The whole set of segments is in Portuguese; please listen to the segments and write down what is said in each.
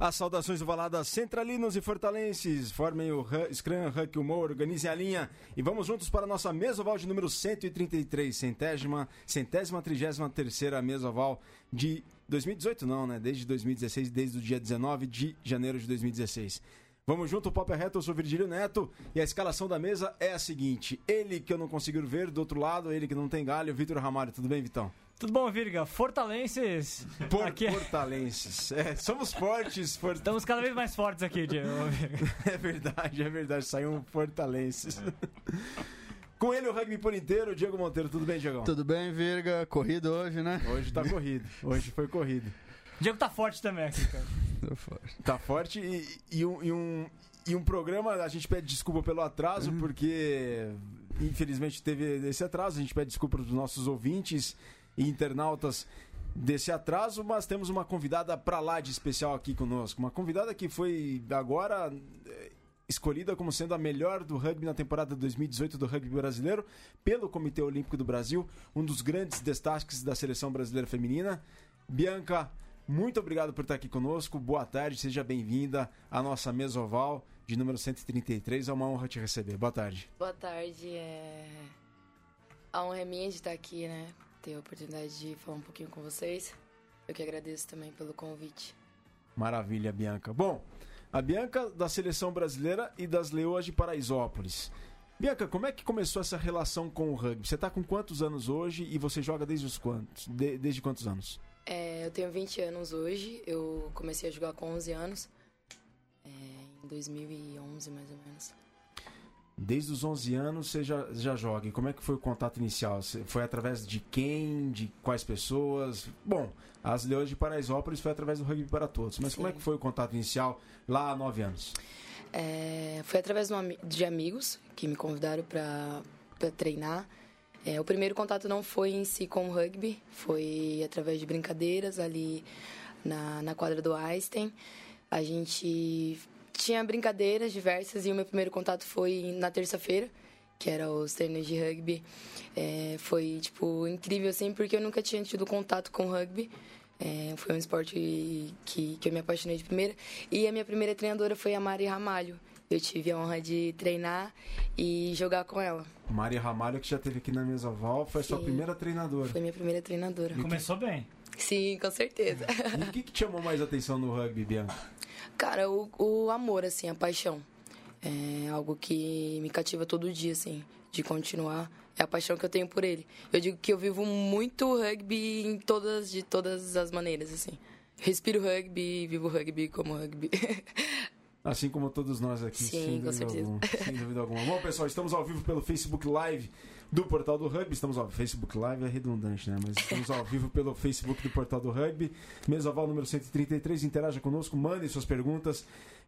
As saudações ovaladas centralinos e fortalenses. Formem o Scrum Huck Humor, organizem a linha e vamos juntos para a nossa mesa oval de número 133, centésima, centésima, trigésima terceira mesa oval de 2018, não, né? Desde 2016, desde o dia 19 de janeiro de 2016. Vamos junto, o Papo é Reto, eu sou Virgílio Neto e a escalação da mesa é a seguinte: ele que eu não consigo ver, do outro lado, ele que não tem galho, Vitor Ramalho. Tudo bem, Vitão? Tudo bom, Virga? Fortalenses. Por, aqui... É- Fortalenses. É, somos fortes. Fort... Estamos cada vez mais fortes aqui, Diego. é verdade, é verdade. Saiu um Fortalenses. Com ele, o rugby por inteiro, Diego Monteiro. Tudo bem, Diego? Tudo bem, Virga. Corrido hoje, né? Hoje tá corrido. Hoje foi corrido. Diego tá forte também aqui, cara. Tá forte. Tá forte e, e, um, e, um, e um programa, a gente pede desculpa pelo atraso, uhum. porque infelizmente teve esse atraso. A gente pede desculpa dos nossos ouvintes e internautas desse atraso, mas temos uma convidada para lá de especial aqui conosco. Uma convidada que foi agora eh, escolhida como sendo a melhor do rugby na temporada 2018 do rugby brasileiro pelo Comitê Olímpico do Brasil, um dos grandes destaques da seleção brasileira feminina. Bianca, muito obrigado por estar aqui conosco. Boa tarde, seja bem-vinda à nossa mesa oval de número 133. É uma honra te receber. Boa tarde. Boa tarde. É... A honra é minha de estar aqui, né? Ter a oportunidade de falar um pouquinho com vocês. Eu que agradeço também pelo convite. Maravilha, Bianca. Bom, a Bianca da seleção brasileira e das Leoas de Paraisópolis. Bianca, como é que começou essa relação com o rugby? Você está com quantos anos hoje e você joga desde os quantos? De, desde quantos anos? É, eu tenho 20 anos hoje. Eu comecei a jogar com 11 anos. É, em 2011, mais ou menos. Desde os 11 anos você já, já joga. E como é que foi o contato inicial? Foi através de quem? De quais pessoas? Bom, as Leões de Paraisópolis foi através do Rugby para Todos. Mas Sim. como é que foi o contato inicial lá há 9 anos? É, foi através de amigos que me convidaram para treinar. É, o primeiro contato não foi em si com o rugby, foi através de brincadeiras ali na, na quadra do Einstein. A gente tinha brincadeiras diversas e o meu primeiro contato foi na terça-feira, que era os treinos de rugby. É, foi, tipo, incrível, assim, porque eu nunca tinha tido contato com rugby. É, foi um esporte que, que eu me apaixonei de primeira. E a minha primeira treinadora foi a Mari Ramalho. Eu tive a honra de treinar e jogar com ela. Mari Ramalho, que já teve aqui na mesa Val, foi Sim, a sua primeira treinadora. Foi minha primeira treinadora. E começou bem. Sim, com certeza. E o que, que te chamou mais atenção no rugby, Bianca? Cara, o, o amor, assim, a paixão. É algo que me cativa todo dia, assim, de continuar. É a paixão que eu tenho por ele. Eu digo que eu vivo muito rugby em todas, de todas as maneiras, assim. Respiro rugby, vivo rugby como rugby. Assim como todos nós aqui, Sim, sem, dúvida alguma, sem dúvida alguma. Bom, pessoal, estamos ao vivo pelo Facebook Live do Portal do Rugby. Estamos ao Facebook Live, é redundante, né? Mas estamos ao vivo pelo Facebook do Portal do Rugby. Mesa Val número 133. Interaja conosco, mande suas perguntas.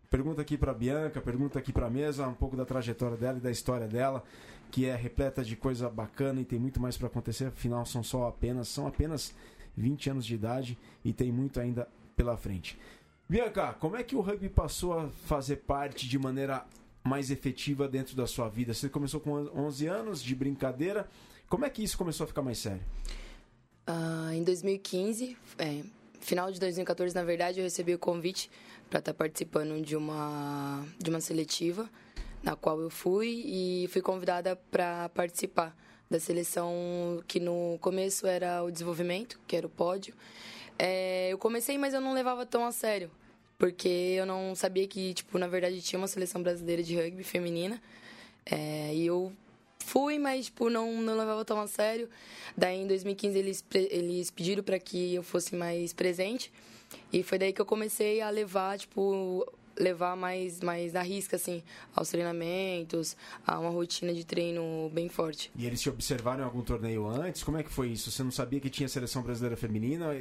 Pergunta aqui para Bianca, pergunta aqui para mesa, um pouco da trajetória dela e da história dela, que é repleta de coisa bacana e tem muito mais para acontecer. Afinal, são só apenas, são apenas 20 anos de idade e tem muito ainda pela frente. Bianca, como é que o rugby passou a fazer parte de maneira mais efetiva dentro da sua vida? Você começou com 11 anos de brincadeira. Como é que isso começou a ficar mais sério? Uh, em 2015, é, final de 2014, na verdade, eu recebi o convite para estar tá participando de uma, de uma seletiva, na qual eu fui e fui convidada para participar da seleção que no começo era o desenvolvimento, que era o pódio. É, eu comecei, mas eu não levava tão a sério porque eu não sabia que, tipo, na verdade tinha uma seleção brasileira de rugby feminina. É, e eu fui, mas, tipo, não, não levava tão a sério. Daí, em 2015, eles, eles pediram para que eu fosse mais presente. E foi daí que eu comecei a levar, tipo, levar mais, mais na risca, assim, aos treinamentos, a uma rotina de treino bem forte. E eles te observaram em algum torneio antes? Como é que foi isso? Você não sabia que tinha seleção brasileira feminina?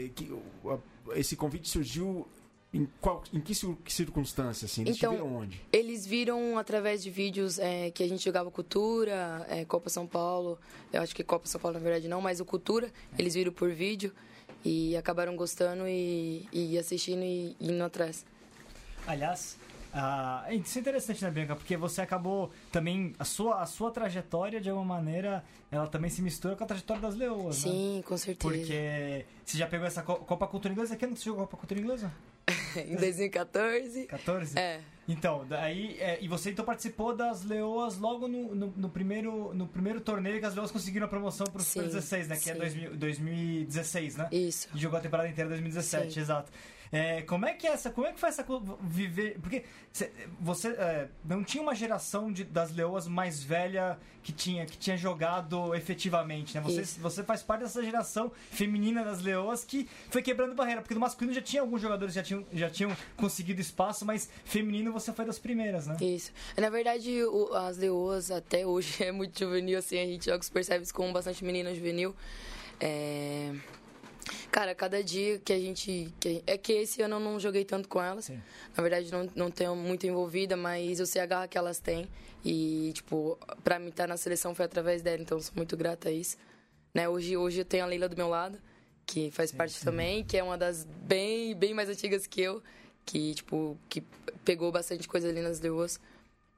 Esse convite surgiu em, qual, em que circunstância, assim? Eles então, viram onde? Eles viram através de vídeos é, que a gente jogava Cultura, é, Copa São Paulo. Eu acho que Copa São Paulo, na verdade, não, mas o Cultura. Eles viram por vídeo e acabaram gostando e, e assistindo e, e indo atrás. Aliás, ah, isso é interessante, né, Bianca? Porque você acabou também. A sua, a sua trajetória, de alguma maneira, ela também se mistura com a trajetória das leoas. Sim, né? com certeza. Porque você já pegou essa Copa Cultura Inglesa? Quem não jogou Copa Cultura Inglesa? Em 2014. 14? É, Então, daí. é, e você então participou das Leoas logo no, no, no primeiro, no primeiro torneio que as Leoas conseguiram a promoção pro Sim, Super 16, né? Que é sim. 2000 2016, né? isso. E jogou a temporada inteira em 2017, Sim. exato. É, como é que é essa, como é que foi essa viver? Porque cê- você é, não tinha uma geração de, das leoas mais velha que tinha que tinha jogado efetivamente, né? Você, Isso. você faz parte dessa geração feminina das leoas que foi quebrando barreira, porque no masculino já tinha alguns jogadores que já tinham, já tinham conseguido espaço, mas feminino você foi das primeiras, né? Isso. Na verdade, o- as leoas até hoje é muito juvenil, assim, a gente joga Super Sevens com bastante menina juvenil. É... Cara, cada dia que a gente. que- É que esse ano eu não joguei tanto com elas. Sim. Na verdade, não, não tenho muito envolvida, mas eu sei a garra que elas têm. E, tipo, pra mim estar na seleção foi através dela, então sou muito grata a isso. Né? Hoje, hoje eu tenho a Leila do meu lado, que faz parte também, que é uma das bem, bem mais antigas que eu, que, tipo, que pegou bastante coisa ali nas leoas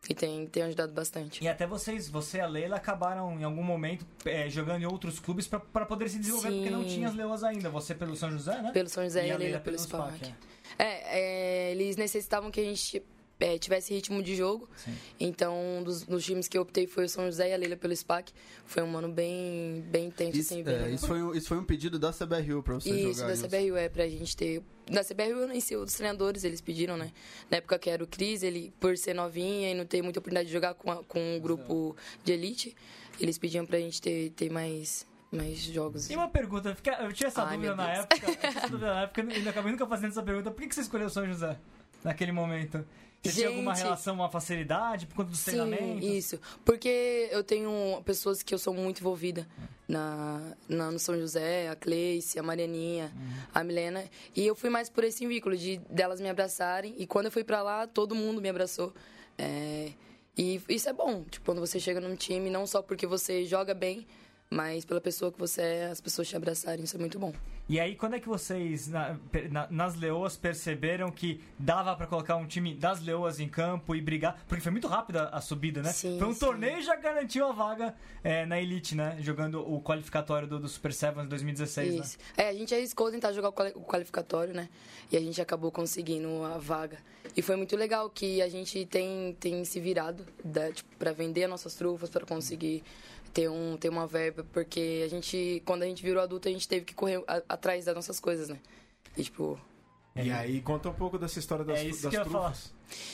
e tem, tem ajudado bastante. E até vocês, você e a Leila acabaram em algum momento é, jogando em outros clubes pra- pra poder se desenvolver, Sim. porque não tinha as leoas ainda. Você pelo São José, né? Pelo São José e, a Leila pelo SPAC, SPAC. é. É, é, eles necessitavam que a gente é, tivesse ritmo de jogo. Sim. Então, um dos, dos times que eu optei foi o São José e a Leila pelo SPAC. Foi um ano bem, bem intenso, Isso, assim, é, isso, foi um, isso foi um pedido da CBRU pra você Isso, jogar. da CBRU é pra gente ter. Da CBRU nem sei, os treinadores eles pediram, né? Na época que era o Cris, ele, por ser novinha e não ter muita oportunidade de jogar com, a- com um grupo de elite, eles pediam pra gente ter, ter mais, mais jogos. E uma pergunta, eu tinha essa Ai, dúvida na época, eu tinha essa dúvida na época e acabei nunca fazendo essa pergunta. Por que que você escolheu o São José naquele momento? Você tinha alguma Gente. relação, uma facilidade por conta dos Sim, treinamentos? isso. Porque eu tenho pessoas que eu sou muito envolvida na, na- no São José, a Cleice, a Marianinha, a Milena. E eu fui mais por esse vínculo de delas me abraçarem. E quando eu fui pra lá, todo mundo me abraçou. É, e isso é bom, tipo, quando você chega num time, não só porque você joga bem, mas pela pessoa que você é, as pessoas te abraçarem, isso é muito bom. E aí, quando é que vocês, na- na- nas Leoas, perceberam que dava pra colocar um time das Leoas em campo e brigar? Porque foi muito rápida a subida, né? Sim, foi um sim. torneio e já garantiu a vaga é, na Elite, né? Jogando o qualificatório do, do Super Sevens 2016, né? Isso. É, a gente arriscou tentar jogar o quali- o qualificatório, né? E a gente acabou conseguindo a vaga. E foi muito legal que a gente tem, tem se virado da, tipo, pra vender as nossas trufas, para conseguir ter, um, ter uma verba, porque a gente, quando a gente virou adulto, a gente teve que correr a- atrás das nossas coisas, né? E, tipo, E aí, conta um pouco dessa história das, É isso das que eu ia trufas.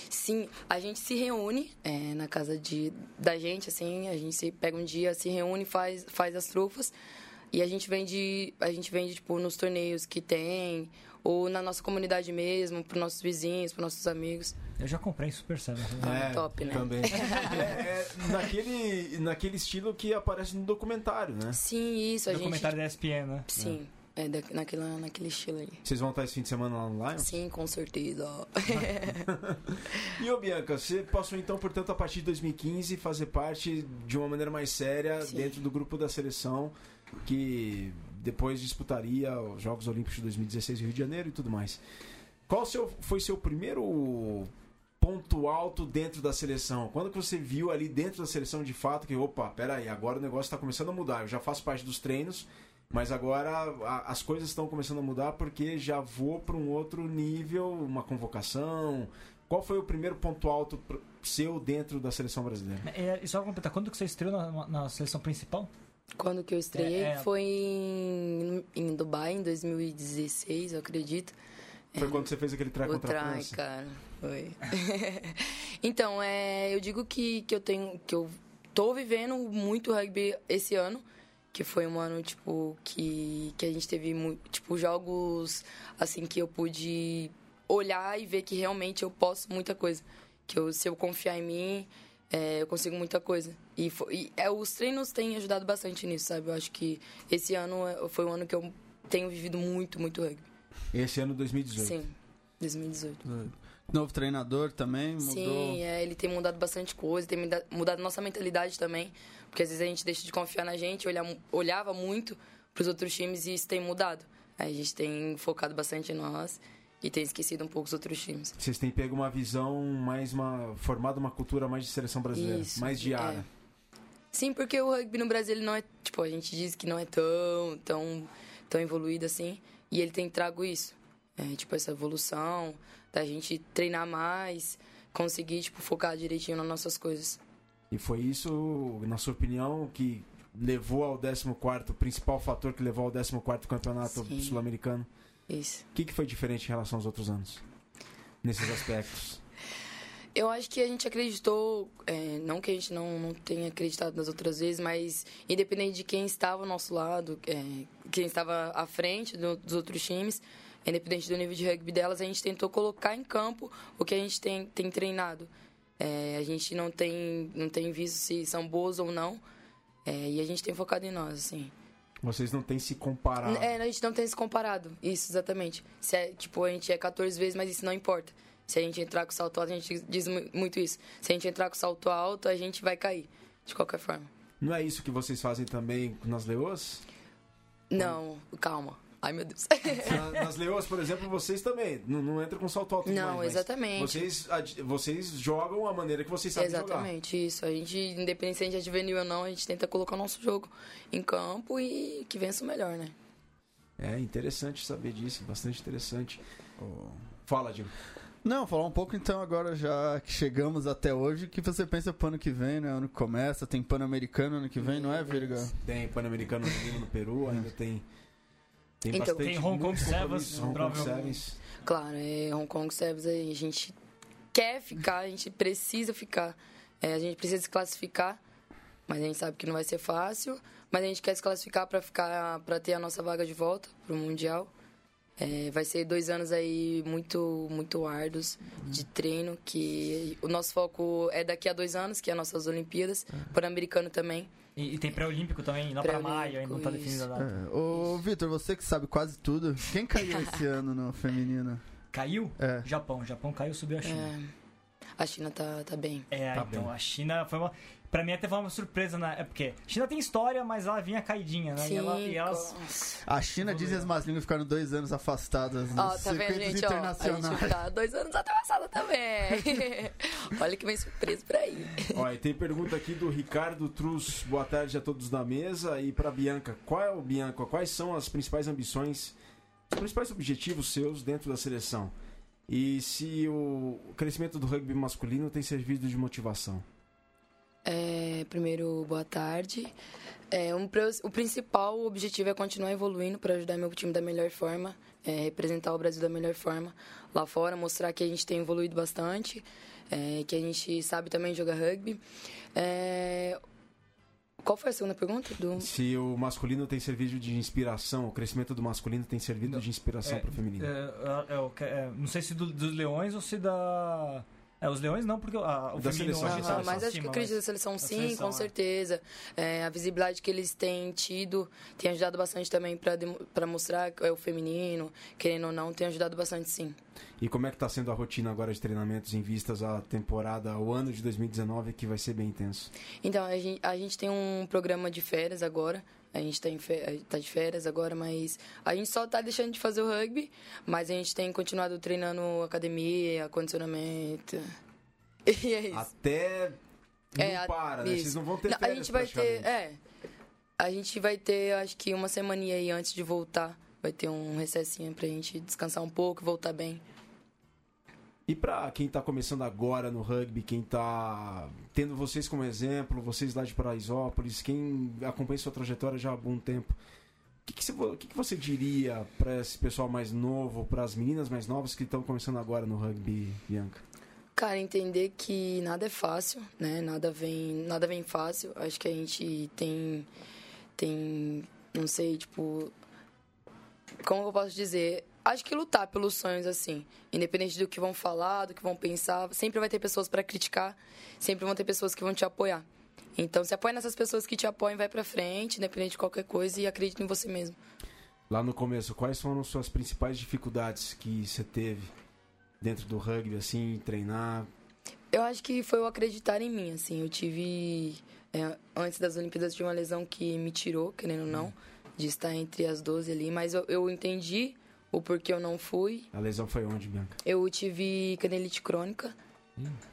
Sim, a gente se reúne é, na casa de, da gente, assim, a gente se pega um dia, se reúne, faz, faz as trufas e a gente vende, a gente vende, tipo, nos torneios que tem, ou na nossa comunidade mesmo, pros nossos vizinhos, pros nossos amigos. Eu já comprei Super Sevens. Ah, top, né? Também. é, é naquele, naquele estilo que aparece no documentário, né? Sim, isso, a gente... Documentário da ESPN, né? Sim, é, da- naquela, naquele estilo aí. Vocês vão estar esse fim de semana lá no Lions? Sim, com certeza. E ô Bianca, você passou então, portanto, a partir de 2015 fazer parte de uma maneira mais séria Sim. dentro do grupo da seleção que depois disputaria os Jogos Olímpicos de 2016 no Rio de Janeiro e tudo mais. Qual seu, foi seu primeiro ponto alto dentro da seleção? Quando que você viu ali dentro da seleção de fato que, opa, peraí, agora o negócio está começando a mudar. Eu já faço parte dos treinos, mas agora a- as coisas estão começando a mudar porque já vou para um outro nível, uma convocação. Qual foi o primeiro ponto alto seu dentro da seleção brasileira? É, e só completar, quando que você estreou na, na seleção principal? Quando que eu estreiei É, é. foi em, em Dubai, em 2016, eu acredito. Foi quando você fez aquele try O contra a try, França? cara. Foi. então, é, eu digo que, que eu tenho. que eu tô vivendo muito rugby esse ano. Que foi um ano, tipo, que, que a gente teve mu- tipo, jogos assim que eu pude olhar e ver que realmente eu posso muita coisa. Que eu, se eu confiar em mim, é, eu consigo muita coisa. E, fo- e, é, os treinos têm ajudado bastante nisso, sabe? Eu acho que esse ano é- foi um ano que eu tenho vivido muito, muito rugby. Esse ano 2018. Sim, 2018. Novo treinador também, mudou. Sim, é, ele tem mudado bastante coisa, tem muda- mudado nossa mentalidade também. Porque às vezes a gente deixa de confiar na gente, olhar, olhava muito para os outros times e isso tem mudado. A gente tem focado bastante em nós e tem esquecido um pouco os outros times. Vocês têm pego uma visão mais uma. formado uma cultura mais de seleção brasileira, Isso, mais diária. é. Sim, porque o rugby no Brasil ele não é. Tipo, a gente diz que não é tão, tão, tão evoluído assim. E ele tem trago isso. é, tipo, essa evolução, da gente treinar mais, conseguir, tipo, focar direitinho nas nossas coisas. E foi isso, na sua opinião, que levou ao 14, o principal fator que levou ao 14 campeonato Sim. sul-americano? Isso. O que, que foi diferente em relação aos outros anos? Nesses aspectos. Eu acho que a gente acreditou, é, não que a gente não, não tenha acreditado nas outras vezes, mas independente de quem estava ao nosso lado, é, quem estava à frente do- dos outros times, independente do nível de rugby delas, a gente tentou colocar em campo o que a gente tem, tem treinado. É, a gente não tem, não tem visto se são boas ou não, é, e a gente tem focado em nós, assim. Vocês não têm se comparado. É, a gente não tem se comparado. Isso, exatamente. Se é, tipo, a gente é 14 vezes, mas isso não importa. Se a gente entrar com salto alto, a gente diz mu- muito isso. Se a gente entrar com salto alto, a gente vai cair. De qualquer forma. Não é isso que vocês fazem também nas leoas? Não, calma. Ai, meu Deus. Na- nas leoas, por exemplo, vocês também não, não entram com salto alto Não, demais, exatamente. Vocês, vocês jogam a maneira que vocês sabem jogar. Exatamente, isso. A gente, independente se a gente é juvenil ou não, a gente tenta colocar o nosso jogo em campo e que vença o melhor, né? É interessante saber disso, bastante interessante. Fala, Diego. Não, falar um pouco então agora já que chegamos até hoje, o que você pensa pro ano que vem, né? Ano que começa, tem Pan-Americano ano que vem, não é, Virga? Tem Pan-Americano no Peru, ainda tem. Tem Então, bastante. tem Hong Kong Sevens, Hong Kong. Sevens. Claro, é Hong Kong Sevens, a gente quer ficar, a gente precisa ficar. É, a gente precisa se classificar, mas a gente sabe que não vai ser fácil. Mas a gente quer se classificar para ficar, para ter a nossa vaga de volta pro mundial. É, vai ser dois anos aí muito, muito árduos de treino, que o nosso foco é daqui a dois anos, que é as nossas Olimpíadas, Pan-Americano também. E, e tem pré-olímpico também, lá pra maio, ainda não tá definida a data. É. Ô, Vitor, você que sabe quase tudo, quem caiu esse ano no feminino? Caiu? É. Japão. Japão caiu, subiu a China. É, a China tá, tá bem. É, Tá então bem. a China foi uma. Pra mim até foi uma surpresa, né? É porque a China tem história, mas ela vinha caidinha, né? Sim, e, ela, e elas. A China, dizem as más línguas, ficaram dois anos afastadas nos Ó, tá vendo, gente? Ó, a internacionais. gente tá dois anos atrasada também. Olha que vem surpresa por aí. Ó, e tem pergunta aqui do Ricardo Truz. Boa tarde a todos da mesa. E pra Bianca, qual é o Bianca? Quais são as principais ambições, os principais objetivos seus dentro da seleção? E se o crescimento do rugby masculino tem servido de motivação? É, primeiro, boa tarde. É, um o principal objetivo é continuar evoluindo para ajudar meu time da melhor forma, é, representar o Brasil da melhor forma lá fora, mostrar que a gente tem evoluído bastante, é, que a gente sabe também jogar rugby. É, qual foi a segunda pergunta? Do... Se o masculino tem servido de inspiração, o crescimento do masculino tem servido Não. de inspiração É, para o feminino? É, é, é, é, não sei se do- dos leões ou se da. É, os leões não, porque a, o Da feminino seleção, hoje da tá mas acho que acredito mas- na seleção a sim, seleção, com é. certeza. É, a visibilidade que eles têm tido tem ajudado bastante também para mostrar que é o feminino, querendo ou não, tem ajudado bastante sim. E como é que está sendo a rotina agora de treinamentos em vistas à temporada, o ano de 2019, que vai ser bem intenso? Então, a gente, a gente tem um programa de férias agora. A gente tá, em fe- a tá de férias agora, mas a gente só tá deixando de fazer o rugby, mas a gente tem continuado treinando academia, condicionamento. E é isso. Até não É, a- para, né? Vocês não vão ter Não, a férias gente vai ter, é. A gente vai ter, acho que uma semaninha aí antes de voltar. Vai ter um recessinho pra gente descansar um pouco e voltar bem. E pra quem tá começando agora no rugby, quem tá tendo vocês como exemplo, vocês lá de Paraisópolis, quem acompanha sua trajetória já há algum tempo, o que, que, você, que, que você diria pra esse pessoal mais novo, para as meninas mais novas que estão começando agora no rugby, Bianca? Cara, entender que nada é fácil, né? Nada vem, nada vem fácil. Acho que a gente tem tem, não sei, tipo como eu posso dizer, acho que lutar pelos sonhos assim, independente do que vão falar, do que vão pensar, sempre vai ter pessoas para criticar, sempre vão ter pessoas que vão te apoiar. Então, se apoia nessas pessoas que te apoiam, vai pra frente, independente de qualquer coisa e acredita em você mesmo. Lá no começo, quais foram as suas principais dificuldades que você teve dentro do rugby, assim, treinar? Eu acho que foi o acreditar em mim, assim. Eu tive. é, antes das Olimpíadas, tive uma lesão que me tirou, querendo ou não, de estar entre as 12 ali. Mas eu, eu entendi o porquê eu não fui. A lesão foi onde, Bianca? Eu tive canelite crônica,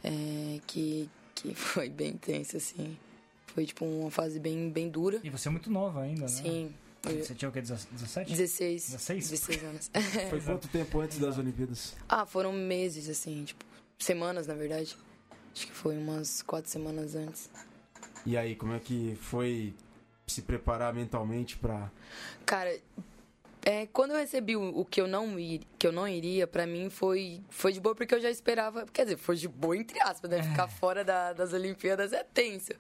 é, que, que foi bem intensa, assim. Foi, tipo, uma fase bem, bem dura. E você é muito nova ainda, né? Sim. Você tinha o quê? 17? 16. 16? 16 anos. Foi quanto tempo antes das Olimpíadas? ah, foram meses, assim, tipo, semanas, na verdade. Acho que foi umas quatro semanas antes. E aí, como é que foi se preparar mentalmente pra. Cara, é, quando eu recebi o, o que eu não ir, que eu não iria, pra mim foi foi de boa porque eu já esperava, quer dizer, foi de boa entre aspas, né? Ficar fora da- das Olimpíadas é tenso.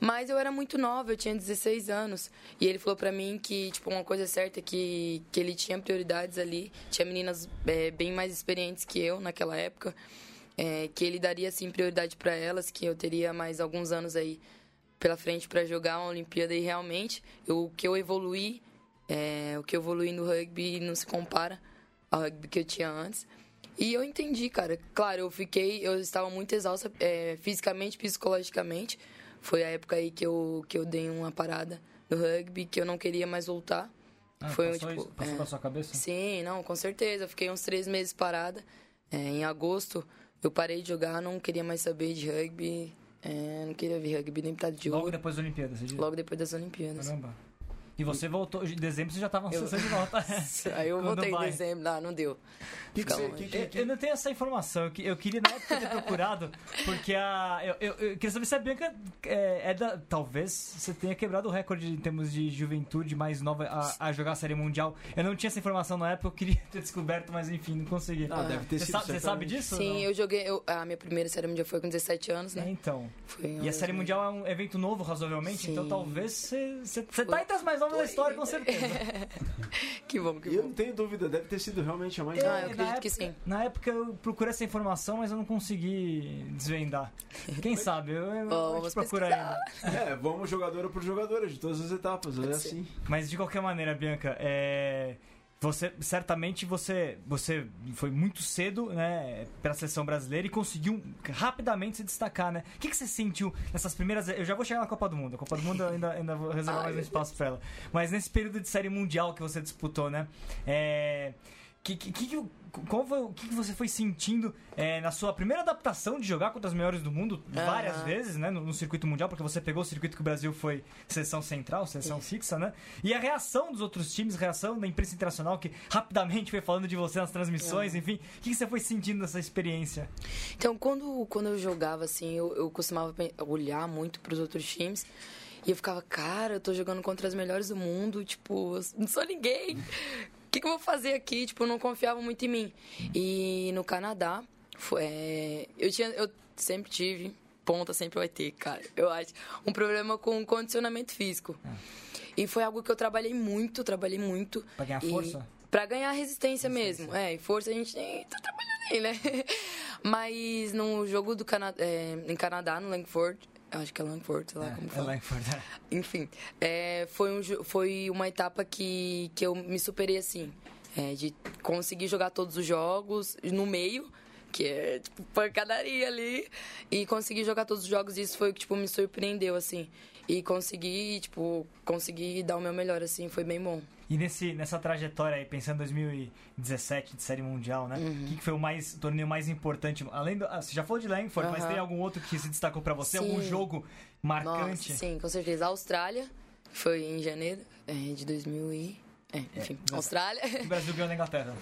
Mas eu era muito nova, eu tinha 16 anos, e ele falou pra mim que tipo uma coisa certa é que que ele tinha prioridades ali, tinha meninas é, bem mais experientes que eu naquela época. é, que ele daria assim prioridade pra elas, que eu teria mais alguns anos aí pela frente pra jogar uma Olimpíada e realmente eu- o que eu evoluí é, o que eu evolui no rugby não se compara ao rugby que eu tinha antes. E eu entendi, cara. Claro, eu fiquei, eu estava muito exausta é, fisicamente, psicologicamente. Foi a época aí que eu, que eu dei uma parada no rugby, que eu não queria mais voltar. Ah, Foi, passou tipo, isso? Passou é. na sua cabeça? Sim, não, com certeza. Eu fiquei uns três meses parada. É, em agosto, eu parei de jogar, não queria mais saber de rugby. é, não queria ver rugby nem pra de Logo ouro. depois da Olimpíada, você diz? Logo depois das Olimpíadas. Caramba. E você voltou, em dezembro você já tava na Eu- sessão de volta. Aí eu voltei em dezembro, não, não deu. Que que você- que- Eu, eu não tenho essa informação. Eu, que- eu queria na época ter procurado, porque a. Eu, eu, eu queria saber se a Bianca é, é da. Talvez você tenha quebrado o recorde em termos de juventude mais nova a, a jogar a Série Mundial. Eu não tinha essa informação na época, eu queria ter descoberto, mas enfim, não consegui. Ah, deve ter Você sido. sabe, você sabe disso? Sim, eu joguei. eu- a minha primeira série mundial foi com 17 anos, É, né? então. Foi E a Série Mundial é um evento novo, razoavelmente, Sim. então talvez você, você, você tá entre as mais novas da história, com certeza. Que bom, que E eu não tenho dúvida, deve ter sido realmente a mais. Ah, eu na acredito época, que sim. Na época eu procurei essa informação, mas eu não consegui desvendar. Quem sabe? Eu, eu, vamos te procuro ainda. É, vamos jogadora por jogadora de todas as etapas, é assim. Mas de qualquer maneira, Bianca, é, você certamente você você foi muito cedo, né, para a seleção brasileira e conseguiu rapidamente se destacar, né? O que, que você sentiu nessas primeiras? Eu já vou chegar na Copa do Mundo. A Copa do Mundo eu ainda ainda vou reservar Ai, mais um espaço para ela. Mas nesse período de série mundial que você disputou, né? É, que, que, que, qual foi, o que, você foi sentindo é, na sua primeira adaptação de jogar contra os melhores do mundo várias vezes, né? No, no circuito mundial, porque você pegou o circuito que o Brasil foi seleção central, seleção fixa, né? E a reação dos outros times, reação da imprensa internacional que rapidamente foi falando de você nas transmissões, enfim. O que, você foi sentindo nessa experiência? Então, quando, quando eu jogava, assim, eu, eu costumava olhar muito pros outros times. E eu ficava, cara, eu tô jogando contra as melhores do mundo, tipo, não sou ninguém. O que, que eu vou fazer aqui? Tipo, não confiava muito em mim. E no Canadá, foi, é, eu, tinha, eu sempre tive, ponta sempre vai ter, cara, eu acho, um problema com condicionamento físico. E foi algo que eu trabalhei muito, trabalhei muito. Pra ganhar E- força? Pra ganhar resistência, mesmo. É, e força a gente tá trabalhando aí, né? Mas no jogo do Cana é, em Canadá, no Langford, acho que é Langford, sei lá como É, fala. Langford, é. Enfim, é, foi, um, foi uma etapa que, que eu me superei assim. é, de conseguir jogar todos os jogos no meio, que é tipo pancadaria ali, e conseguir jogar todos os jogos, isso foi o que tipo, me surpreendeu, assim. E consegui, tipo, consegui dar o meu melhor, assim, foi bem bom. E nesse, nessa trajetória aí, pensando em 2017 de Série Mundial, né? Uhum. O que, que foi o mais, o torneio mais importante? Além do. ah, Você já falou de Langford, mas Aham. tem algum outro que se destacou pra você? Sim. Algum jogo marcante? Nossa, sim, com certeza. A Austrália, que foi em janeiro é, de 2000 e... É, enfim, Austrália. Que o Brasil ganhou na Inglaterra.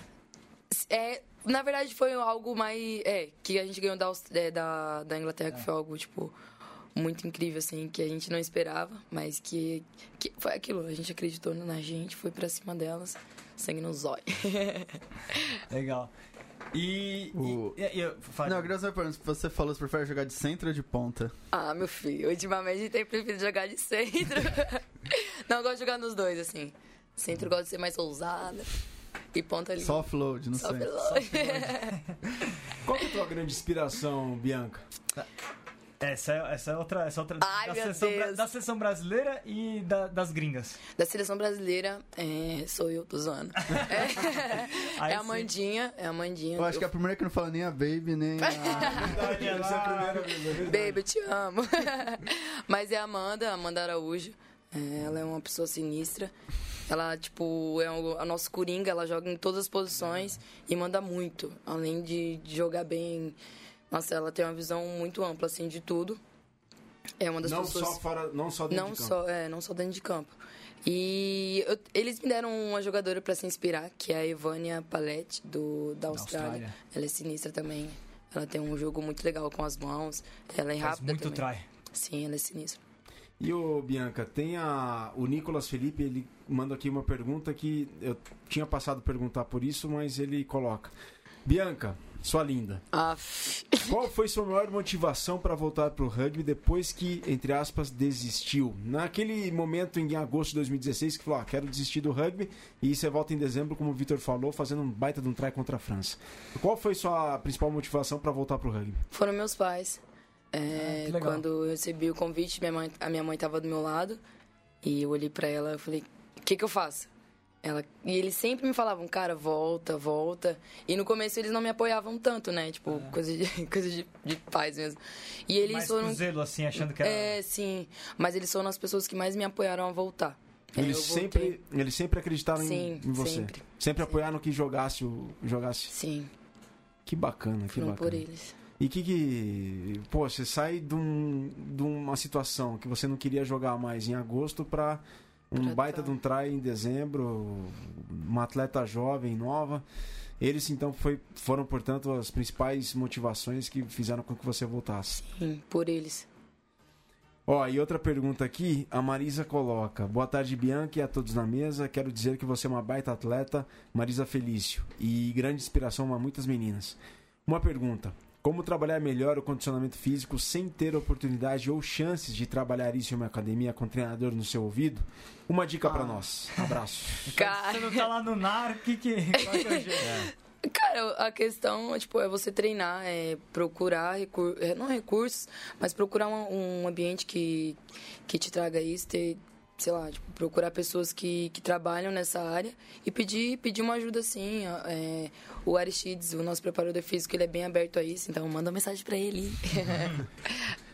É, na verdade, foi algo mais... É, que a gente ganhou da, é, da, da Inglaterra, É. que foi algo, tipo, muito incrível, assim, que a gente não esperava, mas que, que foi aquilo. A gente acreditou na gente, foi pra cima delas, sangue no zóio. Legal. E. O- e, e, e- fala- Não, saber, por exemplo, você falou se prefere jogar de centro ou de ponta? ah, meu filho, ultimamente tem preferido jogar de centro. não, eu gosto de jogar nos dois, assim. Centro eu gosto de ser mais ousada. E ponta ali. Só offload, não Só sei. pelo... Qual que é a tua grande inspiração, Bianca? Essa, é- essa é outra. Essa é outra Ai, da, seleção, da seleção brasileira e da- das gringas. Da seleção brasileira, é, sou eu, tô zoando. É, é a. Mandinha, é a Mandinha. Eu acho que a primeira que não fala nem a Baby, nem a... Verdade, Essa é a primeira é verdade. Baby, eu te amo. Mas é a Amanda, Amanda Araújo. É, ela é uma pessoa sinistra. Ela, tipo, é o, a nossa coringa, ela joga em todas as posições e manda muito. Além de, de jogar bem. Nossa, ela tem uma visão muito ampla, assim, de tudo. É uma das Não pessoas. só, fora, não só dentro não de campo. só, é, não só dentro de campo. E eu- eles me deram uma jogadora pra se inspirar, que é a Evânia Palette, do, da Austrália. Austrália. Ela é sinistra também. Ela tem um jogo muito legal com as mãos. Ela é Faz rápida muito também. try. Sim, ela é sinistra. E o Bianca, tem a, o Nicolas Felipe, ele manda aqui uma pergunta que eu tinha passado a perguntar por isso, mas ele coloca. Bianca, sua linda, Aff. qual foi sua maior motivação para voltar pro rugby depois que, entre aspas, desistiu? Naquele momento em agosto de 2016 que falou, ah, quero desistir do rugby e você volta em dezembro, como o Vitor falou, fazendo um baita de um try contra a França. Qual foi sua principal motivação para voltar pro rugby? Foram meus pais. É, Ah, quando eu recebi o convite, minha mãe, a minha mãe estava do meu lado e eu olhei pra ela e falei: "O que que eu faço?" Ela, e eles sempre me falavam: "Cara, volta, volta". E no começo eles não me apoiavam tanto, né? Tipo, coisa de coisa de, de pais mesmo. E eles Mais foram zelo, assim, achando que era... É, sim, mas eles foram as pessoas que mais me apoiaram a voltar. É, Eles voltei. sempre, eles sempre acreditaram em- Sim, em, você. sempre. Sempre apoiaram que jogasse o jogasse. Sim, Que bacana, que foram bacana. por eles. E que que. Pô, você sai de, um, de uma situação que você não queria jogar mais em agosto pra um baita tá. de um try em dezembro, uma atleta jovem, nova. Eles então foi, foram, portanto, as principais motivações que fizeram com que você voltasse. Sim, por eles. Ó, e outra pergunta aqui, a Marisa coloca. Boa tarde, Bianca e a todos na mesa. Quero dizer que você é uma baita atleta, Marisa Felício, e grande inspiração a muitas meninas. Uma pergunta: como trabalhar melhor o condicionamento físico sem ter oportunidade ou chances de trabalhar isso em uma academia com treinador no seu ouvido? Uma dica pra nós. Abraço. Cara, Você não tá lá no NAR, que que... Qual que é o jeito? Cara, a questão tipo, é você treinar, é procurar recursos, não recursos, mas procurar um, um ambiente que, que te traga isso, ter, sei lá, tipo, procurar pessoas que, que trabalham nessa área e pedir, pedir uma ajuda assim. é, o Aristides, o nosso preparador físico, ele é bem aberto a isso, então manda uma mensagem pra ele.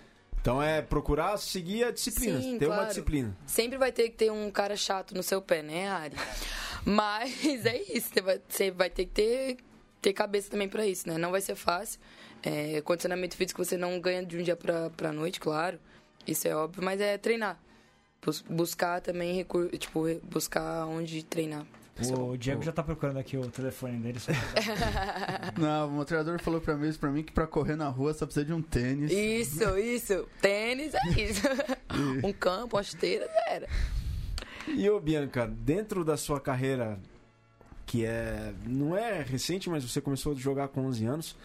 Então é procurar seguir a disciplina, Sim, ter uma claro. disciplina. Sempre vai ter que ter um cara chato no seu pé, né, Ari? Mas é isso, você vai, você vai ter que ter, ter cabeça também pra isso, né? Não vai ser fácil. É, condicionamento físico você não ganha de um dia pra, pra noite, claro. Isso é óbvio, mas é treinar. Bus- buscar também recurso, tipo, buscar onde treinar. O Diego já tá procurando aqui o telefone dele. Não, o treinador falou pra mim, pra mim que pra correr na rua só precisa de um tênis. Isso, isso. Tênis é isso. um campo, uma chuteira, já era. E ô Bianca, dentro da sua carreira, que é não é recente, mas você começou a jogar com 11 anos,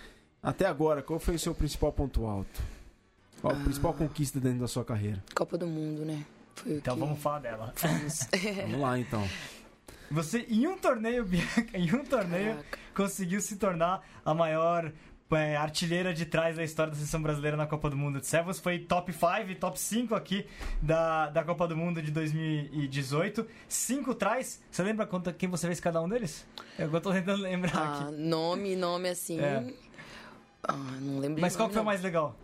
até agora, qual foi o seu principal ponto alto? Qual a principal conquista dentro da sua carreira? Copa do Mundo, né? Então que... vamos falar dela. Vamos lá, então. Você, em um torneio, Bianca, em um torneio, Caraca. conseguiu se tornar a maior é, artilheira de trás da história da seleção brasileira na Copa do Mundo de Sevens. Foi top 5, top 5 aqui da, da Copa do Mundo de 2018. Cinco trás. Você lembra quanto, quem você fez cada um deles? Eu tô tentando lembrar Ah, aqui. nome, nome assim. É. Ah, não lembro. Mas qual nome, que foi o mais legal?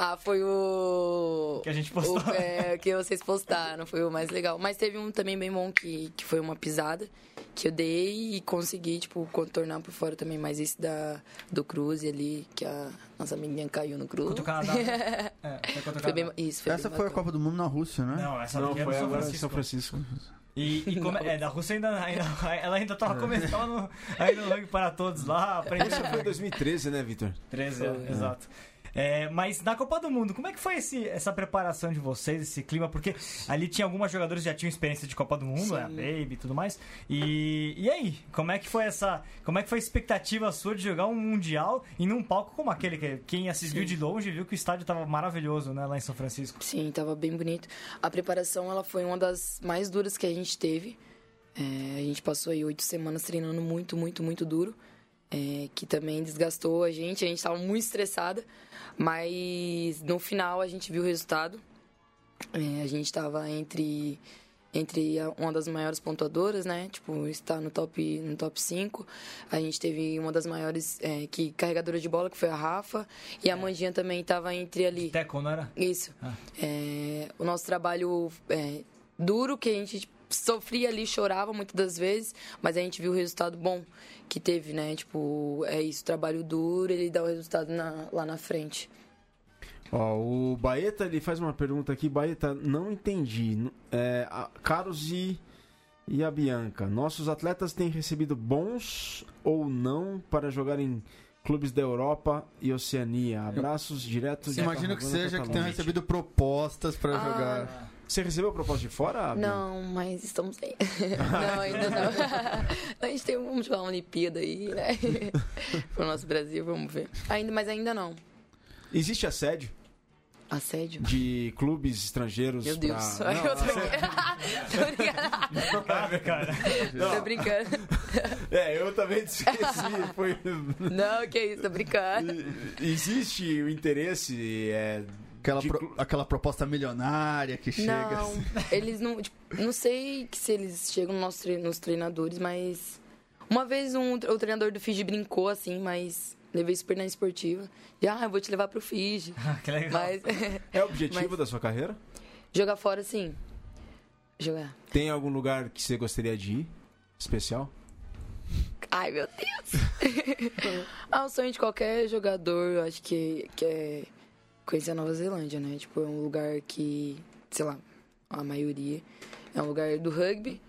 Ah, foi o. Que a gente postou. O, é, que vocês postaram, foi o mais legal. Mas teve um também bem bom que, que foi uma pisada que eu dei e consegui, tipo, contornar por fora também. Mas esse da, do Cruze ali, que a nossa amiguinha caiu no Cruze. Contra o Canadá. né? É, foi contra o Foi Canadá. bem, isso, foi Essa bem foi a bacana. Copa do Mundo na Rússia, né? Não, essa Não, é foi agora em. São Francisco. E, e como, é, da Rússia ainda, ainda ela ainda tava começando tava no, ainda no rugby para todos lá, aprendendo. Isso foi em 2013, né, Vitor? 13, é, exato. É, mas na Copa do Mundo, como é que foi esse, essa preparação de vocês, esse clima? Porque ali tinha algumas jogadoras que já tinham experiência de Copa do Mundo, né, a. Baby e tudo mais. E, e aí, como é que foi essa. Como é que foi a expectativa sua de jogar um Mundial e num palco como aquele? Que quem assistiu Sim. de longe viu que o estádio tava maravilhoso, né, lá em São Francisco. Sim, tava bem bonito. A preparação, ela foi uma das mais duras que a gente teve. É, a gente passou aí oito semanas treinando muito, muito, muito duro. é, que também desgastou a gente. A gente tava muito estressada. Mas no final a gente viu o resultado. É, a gente tava entre entre uma das maiores pontuadoras, né? Tipo, está no top no top 5. A gente teve uma das maiores é, que carregadora de bola, que foi a Rafa, e a Mandinha também estava entre ali. Teco, não era? Isso. Ah. É, o nosso trabalho é, duro, que a gente sofria ali, chorava muitas das vezes, mas a gente viu o resultado bom que teve, né? Tipo, é isso, trabalho duro, ele dá o resultado na- lá na frente. Ó, o Baeta ele faz uma pergunta aqui. Baeta, não entendi. É, a Carlos e, e a Bianca, nossos atletas têm recebido bons ou não para jogar em clubes da Europa e Oceania? Abraços direto de Imagino que seja que tenham recebido propostas pra Ah, jogar. Você recebeu proposta de fora? Bianca? Não, mas estamos aí. não, ainda não. a gente tem, vamos jogar uma Olimpíada aí, né? Pro nosso Brasil, vamos ver. Ainda, mas ainda não. Existe assédio Assédio? de clubes estrangeiros Meu Deus. pra... Não, eu tô assédio- brincando. Cara, cara. tô brincando. É, eu também esqueci. Foi... Não, que isso, tô brincando. Existe o interesse é, Aquela, de pro- clu- aquela proposta milionária que chega. Não, assim. eles não. tipo, não sei que se eles chegam nos, tre- nos treinadores, mas. Uma vez um, o treinador do Fiji brincou assim, mas levei super na esportiva. E, ah, eu vou te levar pro Fiji. que legal. Mas É o objetivo Mas- da sua carreira? jogar fora, sim. Jogar. Tem algum lugar que você gostaria de ir? Especial? Ai, meu Deus. ah, o sonho de qualquer jogador, eu acho que, que é conhecer a Nova Zelândia, né? Tipo, é um lugar que, sei lá, a maioria é um lugar do rugby.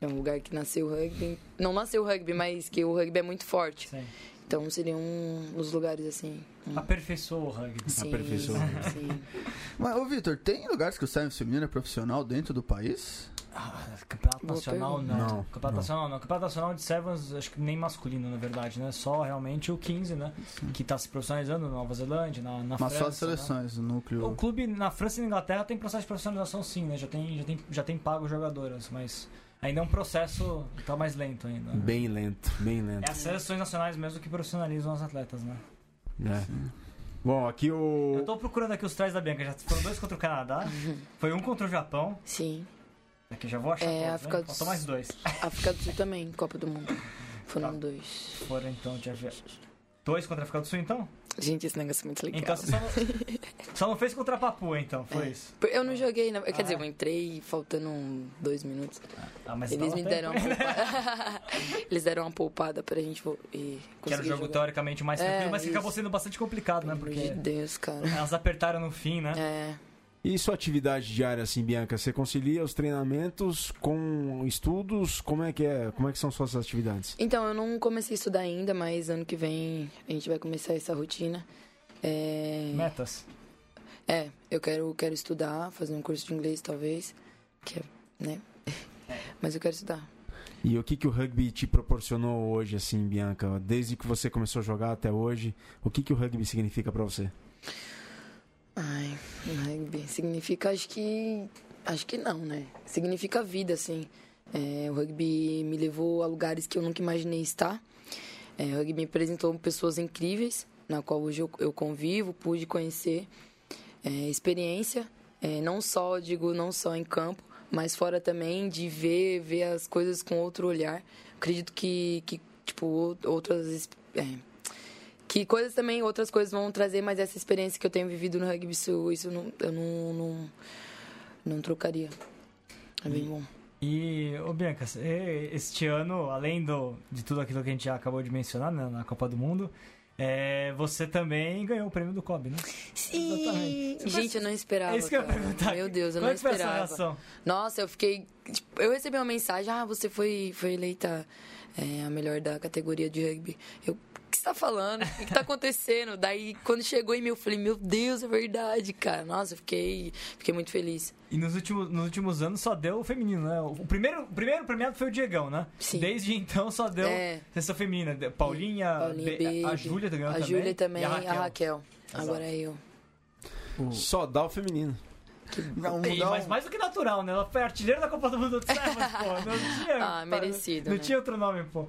É um lugar que nasceu o rugby. Não nasceu o rugby, mas que o rugby é muito forte. Sim. Então seria um dos lugares assim. Um, Aperfeiçoou o rugby. sim, aperfeiçoou. sim. Mas, ô Vitor, tem lugares que o Science Feminino é profissional dentro do país? Ah, campeonato nacional não. Não, Campeonato não. nacional não. Campeonato nacional de Sevens, acho que nem masculino, na verdade, né? Só realmente o 15, né? Que tá se profissionalizando na Nova Zelândia, na, na Mas França. só as seleções, o né? O núcleo. clube na França e na Inglaterra tem processo de profissionalização sim, né? Já tem, já tem, já tem pago jogadoras, mas ainda é um processo que tá mais lento ainda. né? Bem lento, bem É lento. as seleções nacionais mesmo que profissionalizam os atletas, né? É. Bom, aqui Eu o. tô procurando aqui os trás da Bianca, já foram dois contra o Canadá, foi um contra o Japão, Sim. Aqui já vou achar É, todos, África né? do Faltou mais dois. África do Sul também, Copa do Mundo. Foram dois. Foram então, deixa. Dois contra a África do Sul então? Gente, esse negócio é muito legal. Então você só não, só não fez contra a Papua, então, foi É. isso? Eu não joguei, né? quer Ah, dizer, é? eu entrei faltando dois minutos. Ah, mas Eles me tempo, deram uma hein? poupada. Eles deram uma poupada pra gente e Que era jogo jogar. teoricamente mais tranquilo, É, mas que acabou isso. sendo bastante complicado, né? Porque de Deus, cara. elas apertaram no fim, né? É. E sua atividade diária, assim, Bianca? Você concilia os treinamentos com estudos? Como é que é? Como é que são suas atividades? Então, eu não comecei a estudar ainda, mas ano que vem a gente vai começar essa rotina. É, Metas. é eu quero, quero estudar, fazer um curso de inglês, talvez. Que é, né? Mas eu quero estudar. E o que, que o rugby te proporcionou hoje, assim, Bianca? Desde que você começou a jogar até hoje, o que, que o rugby significa pra você? Ai, rugby significa, acho que. Acho que não, né? Significa vida, assim. É, o rugby me levou a lugares que eu nunca imaginei estar. É, o rugby me apresentou pessoas incríveis, na qual hoje eu, eu convivo, pude conhecer. É, experiência, é, não só, digo, não só em campo, mas fora também de ver, ver as coisas com outro olhar. Acredito que, que tipo, ou- outras. é, que coisas também, outras coisas vão trazer, mas essa experiência que eu tenho vivido no rugby, isso, isso não, eu não, não, não trocaria. É bem bom. E, ô Bianca, e- este ano, além do, de tudo aquilo que a gente já acabou de mencionar né, na Copa do Mundo, é, você também ganhou o prêmio do COB, né? Sim! Exatamente. Gente, eu não esperava. É isso que eu ia perguntar. Meu Deus, eu Como não é que foi essa esperava. reação? Nossa, eu fiquei. tipo, eu recebi uma mensagem: ah, você foi, foi eleita é, a melhor da categoria de rugby. Eu, que você tá falando? O que tá acontecendo? Daí, quando chegou em mim, eu falei: meu Deus, é verdade, cara. Nossa, eu fiquei, fiquei muito feliz. E nos últimos, nos últimos anos só deu o feminino, né? O primeiro, o primeiro premiado foi o Diegão, né? Sim. Desde então só deu É. sessão feminina. Paulinha, Paulinha, Be- a Júlia ganhou A também. Júlia também, e a Raquel. Exato. Agora é eu. Só dá o feminino. Não, E, mudar mas mais do que natural, né? Ela foi artilheira da Copa do Mundo de Sevens, pô. Não tinha, Ah, merecido, Não né? tinha outro nome, pô.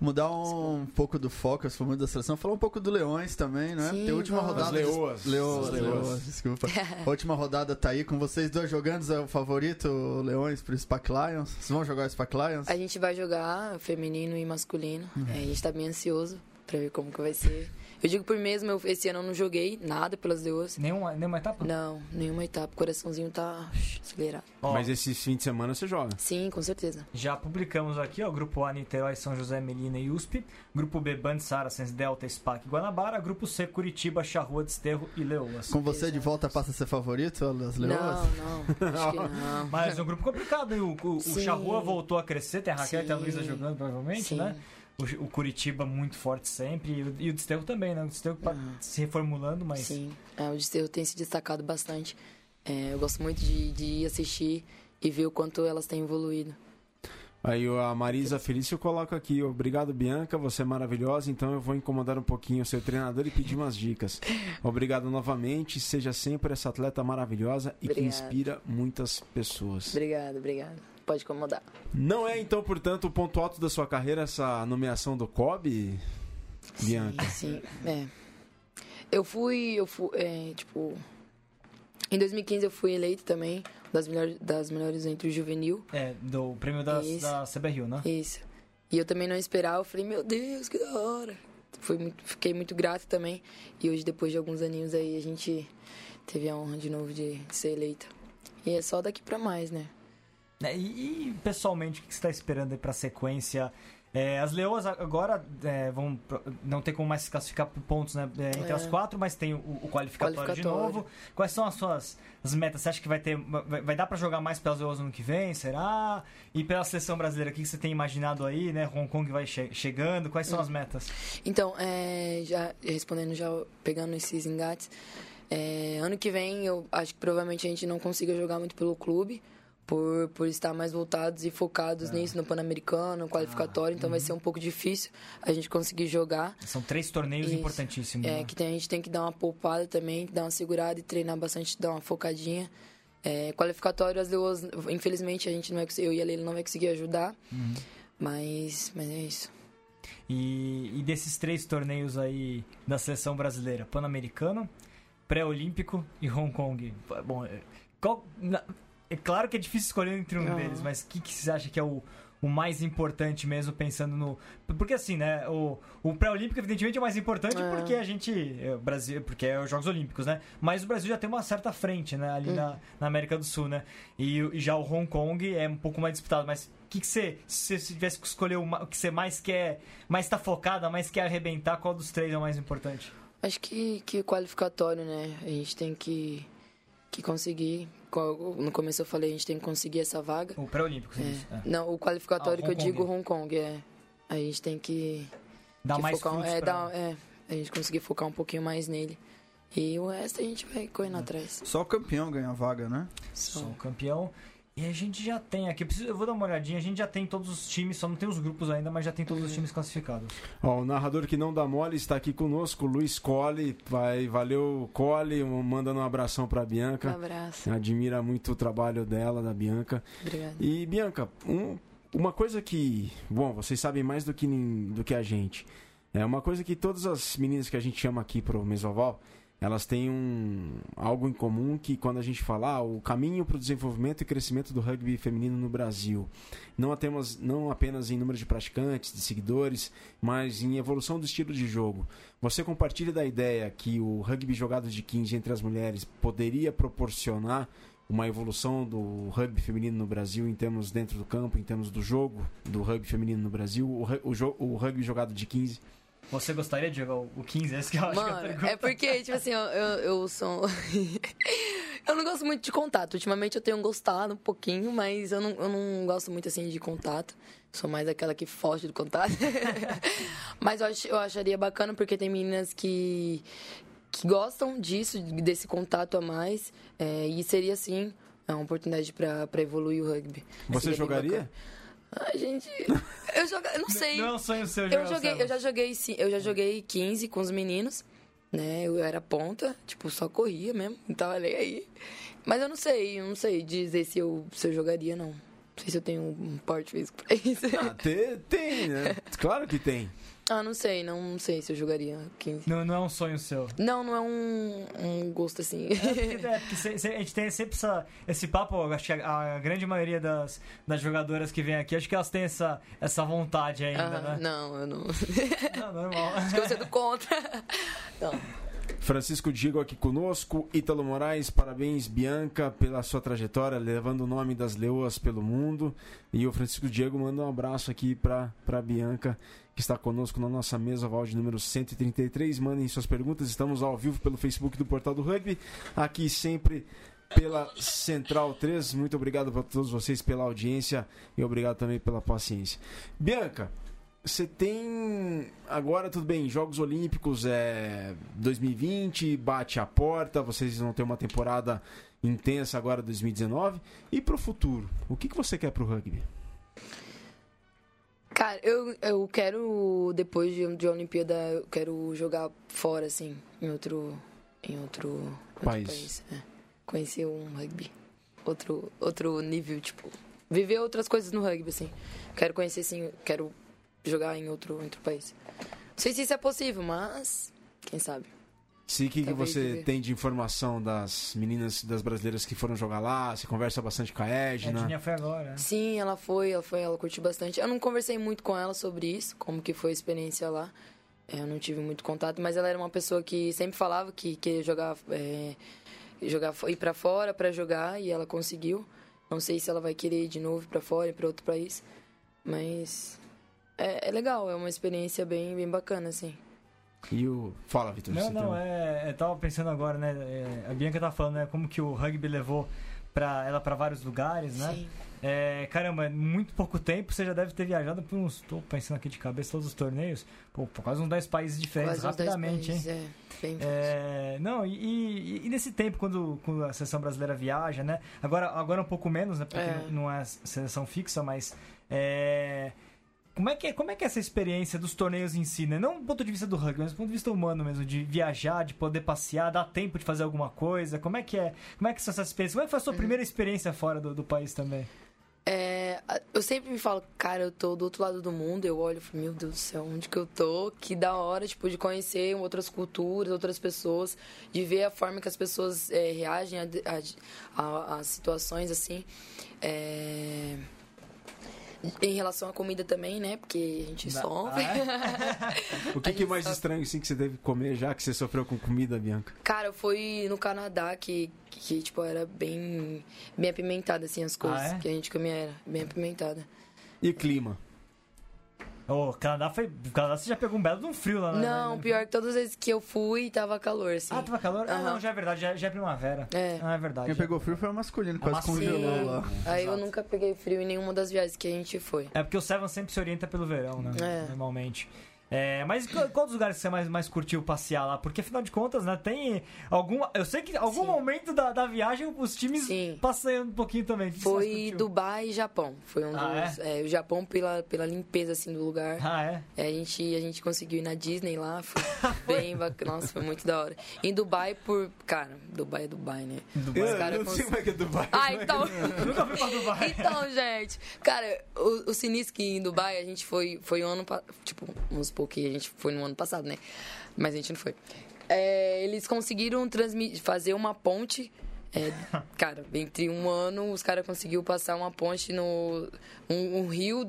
Mudar um pouco do foco, se for muito da seleção, falar um pouco do Leões também, né? Sim, Tem a última vamos. rodada. As leoas. Leoas, As leoas. leoas. desculpa. A última rodada tá aí com vocês dois jogando. É o favorito, o Leões, pro SPAC Lions? Vocês vão jogar o SPAC Lions? A gente vai jogar feminino e masculino. Uhum. É, a gente tá bem ansioso pra ver como que vai ser. Eu digo por mesmo, eu, esse ano eu não joguei nada pelas Leoas. Nenhuma, nenhuma etapa? Não, nenhuma etapa. O coraçãozinho tá acelerado. Ó, Mas esse fim de semana você joga. Sim, com certeza. Já publicamos aqui, ó, Grupo A, Niterói, São José, Melina e USP. Grupo B, Band, Saracens, Delta, SPAC, Guanabara. Grupo C, Curitiba, Charrua, Desterro e Leoas. Com você de volta passa a ser favorito, as Leoas? Não, não. Acho que não. Mas é um grupo complicado, hein? O, o, o Sim. Charrua voltou a crescer, tem a Raquel e tem a Sim. Luísa jogando, provavelmente, Sim. né? O, o Curitiba muito forte sempre. E o, e o Desterro também, né? O Desterro pa- se reformulando, mas. Sim, é, o Desterro tem se destacado bastante. É, eu gosto muito de, de ir assistir e ver o quanto elas têm evoluído. Aí a Marisa Felício eu coloco aqui. Obrigado, Bianca. Você é maravilhosa. Então eu vou incomodar um pouquinho o seu treinador e pedir umas dicas. Obrigado novamente. Seja sempre essa atleta maravilhosa e que Obrigada. inspira muitas pessoas. Obrigada, obrigada. Pode incomodar. Não é então, portanto, o ponto alto da sua carreira essa nomeação do COB, Bianca? Sim, é. Eu fui, eu fui, é, tipo... Em 2015 eu fui eleito também das melhores, das melhores entre o juvenil. É, do prêmio da, Isso. da CBRU, né? Isso. E eu também não esperava, eu falei, meu Deus, que da hora. Fui muito- fiquei muito grato também. E hoje, depois de alguns aninhos aí, a gente teve a honra de novo de ser eleita. E é só daqui pra mais, né? É, E, e, pessoalmente, o que você está esperando aí para a sequência? É, as Leoas agora é, vão não tem como mais se classificar por pontos né, é, entre É. as quatro, mas tem o, o qualificatório, de Qualificatório. novo. Quais são as suas as metas? Você acha que vai ter vai, vai dar para jogar mais pelas Leoas no ano que vem? Será? E pela seleção brasileira, o que você tem imaginado aí? Né? Hong Kong vai che- chegando. Quais Hum. são as metas? Então, é, já respondendo, já pegando esses engates, é, ano que vem eu acho que provavelmente a gente não consiga jogar muito pelo clube, por, por estar mais voltados e focados nisso, no Pan-Americano, no qualificatório, então vai ser um pouco difícil a gente conseguir jogar. São três torneios Isso. importantíssimos. É, né? que tem- a gente tem que dar uma poupada também, dar uma segurada e treinar bastante, dar uma focadinha. É, qualificatório, as duas, infelizmente, a gente não vai eu e a Leila não vai conseguir ajudar, Uhum. mas, mas é isso. E, e desses três torneios aí da seleção brasileira, Pan-Americano, Pré-Olímpico e Hong Kong. Bom, é, qual- na- é claro que é difícil escolher entre um Ah. deles, mas o que, que você acha que é o, o mais importante mesmo, pensando no. Porque assim, né? O, o pré-olímpico, evidentemente, é o mais importante É. porque a gente. É, o Brasil, porque é os Jogos Olímpicos, né? Mas o Brasil já tem uma certa frente, né? Ali na, na América do Sul, né? E, e já o Hong Kong é um pouco mais disputado. Mas o que, que você. Se você tivesse que escolher o que você mais quer. Mais tá focada, mais quer arrebentar, qual dos três é o mais importante? Acho que, que qualificatório, né? A gente tem que, que conseguir. co- No começo eu falei, a gente tem que conseguir essa vaga. O pré-olímpico, É. É. Não, o qualificatório Ah, que eu digo. Hong Kong, é. A gente tem que, Dá que mais focar. é, pra- dar- é, a gente conseguir focar um pouquinho mais nele. E o resto a gente vai correndo atrás. Só o campeão ganha a vaga, né? Sou o campeão. E a gente já tem aqui, eu, preciso- eu vou dar uma olhadinha, a gente já tem todos os times, só não tem os grupos ainda, mas já tem todos os times classificados. Ó, o narrador que não dá mole está aqui conosco, Luiz Colli. Vai, valeu, Colli, um- mandando um abração para Um Bianca. abraço. Admira muito o trabalho dela, da Bianca. Obrigada. E Bianca, um- uma coisa que, bom, vocês sabem mais do que do que a gente. É uma coisa que todas as meninas que a gente chama aqui pro Mesoval, elas têm um algo em comum que quando a gente fala ah, o caminho para o desenvolvimento e crescimento do rugby feminino no Brasil, não temos não apenas em número de praticantes, de seguidores, mas em evolução do estilo de jogo. Você compartilha da ideia que o rugby jogado de 15 entre as mulheres poderia proporcionar uma evolução do rugby feminino no Brasil em termos dentro do campo, em termos do jogo do rugby feminino no Brasil, o, o, o rugby jogado de 15. Você gostaria de jogar o o 15? Esse que eu acho que é a Mano, pergunta. é porque, tipo assim, eu, eu, eu sou. eu não gosto muito de contato. Ultimamente eu tenho gostado um pouquinho, mas eu não, eu não gosto muito assim de contato. Sou mais aquela que foge do contato. mas eu, ach, eu acharia bacana porque tem meninas que, que gostam disso, desse contato a mais. é, e seria, sim, uma oportunidade pra, pra evoluir o rugby. Você Seria jogaria? Ai, gente. Eu, joga, eu não sei. Não é um sonho seu jogar Eu joguei, eu já joguei, sim, eu já joguei 15 com os meninos, né? Eu era ponta, tipo, só corria mesmo, não tava nem aí. Mas eu não sei, eu não sei dizer se eu, se eu jogaria, não. Não sei se eu tenho um porte físico pra isso. Ah, te- tem, né? Claro que tem. Ah, não sei, não, não sei se eu jogaria 15. Não, não é um sonho seu. Não, não é um, um gosto assim. É, porque se- se- a gente tem sempre essa, esse papo, acho que a, a grande maioria das, das jogadoras que vem aqui, acho que elas têm essa, essa vontade ainda, Ah, né? Não, eu não. Não, normal. Acho que eu sou do contra. Não. Francisco Diego aqui conosco, Ítalo Moraes, parabéns Bianca pela sua trajetória, levando o nome das leoas pelo mundo. E o Francisco Diego manda um abraço aqui para Bianca, que está conosco na nossa mesa, Val de número 133. Mandem suas perguntas, estamos ao vivo pelo Facebook do Portal do Rugby, aqui sempre pela Central 3. Muito obrigado para todos vocês pela audiência e obrigado também pela paciência. Bianca, você tem agora tudo bem, Jogos Olímpicos é 2020, bate a porta, vocês vão ter uma temporada intensa agora 2019 e pro futuro, o que, que você quer pro rugby? Cara, eu, eu quero, depois de, de Olimpíada, eu quero jogar fora, assim, em outro, em outro, outro País. país. é. Conhecer um rugby. Outro, outro nível, tipo. Viver outras coisas no rugby, assim. Quero conhecer, assim, quero jogar em outro, em outro país. Não sei se isso é possível, mas. Quem sabe? Se o que, que você tem de informação das meninas, das brasileiras que foram jogar lá? Você conversa bastante com a A Edna? Foi agora. né? Sim, ela foi, ela foi, ela curtiu bastante. Eu não conversei muito com ela sobre isso, como que foi a experiência lá. Eu não tive muito contato, mas ela era uma pessoa que sempre falava que queria jogar, é, jogar ir para fora para jogar e ela conseguiu. Não sei se ela vai querer ir de novo para fora, para outro país, mas é, é legal, é uma experiência bem, bem bacana assim. E o fala, Vitor. Não, não, tem é. Eu tava pensando agora, né? é, a Bianca tá falando, né? Como que o rugby levou pra ela pra vários lugares, né? Sim. É, caramba, é muito pouco tempo, você já deve ter viajado por uns. Tô pensando aqui de cabeça todos os torneios. Pô, por quase uns 10 países diferentes, Quase uns 10 rapidamente, hein? países, é, bem É, não, e, e- e nesse tempo, quando, quando a seleção brasileira viaja, né? Agora, agora um pouco menos, né? Porque É. não é seleção fixa, mas. É, como, é que, é- como é que é essa experiência dos torneios em si, né? Não do ponto de vista do rugby, mas do ponto de vista humano mesmo, de viajar, de poder passear, dar tempo de fazer alguma coisa. Como é que é? Como é que são essas experiências? Como é que foi a sua Uhum. primeira experiência fora do, do país também? É, eu sempre me falo, cara, eu tô do outro lado do mundo, eu olho e falo, meu Deus do céu, onde que eu tô? Que da hora, tipo, de conhecer outras culturas, outras pessoas, de ver a forma que as pessoas é, reagem a, a, a- a situações, assim. É, Em relação à comida também, né? Porque a gente sofre. Ah, O que, que é mais só- estranho assim que você teve que comer já que você sofreu com comida, Bianca? Cara, foi no Canadá que, que tipo, era bem, bem apimentada, assim, as coisas Ah, é? que a gente comia era bem apimentada. E clima? O Canadá foi. O Canadá você já pegou um belo de um frio lá, né? Não, pior que todas as vezes que eu fui, tava calor, assim. Ah, tava calor? Ah, não, já é verdade, já, já é primavera. É. Ah, é verdade. Quem já- pegou frio foi o masculino, quase masculino. congelou Sim. lá. Aí eu Exato. nunca peguei frio em nenhuma das viagens que a gente foi. É porque o Seven sempre se orienta pelo verão, né? É. Normalmente. É, mas qual, dos lugares que você mais, mais curtiu passear lá? Porque afinal de contas, né, tem algum. Eu sei que em algum Sim. momento da, da viagem os times Sim. passeiam um pouquinho também. Foi? Dubai e Japão. Foi um Ah, dos. é, o Japão pela, pela limpeza assim do lugar. Ah, é? É, a, gente, a gente conseguiu ir na Disney lá, foi bem bacana. Nossa, foi muito da hora. Em Dubai por. Cara, Dubai é Dubai, né? Dubai. Eu, cara eu não sei cons- como é que é Dubai. Ah, então. Nunca fui pra Dubai. Então, gente, cara, o, o que em Dubai a gente foi, foi um ano, tipo, vamos supor que a gente foi no ano passado, né? Mas a gente não foi. É, eles conseguiram fazer uma ponte. é, cara, entre um ano os caras conseguiram passar uma ponte no. um, um rio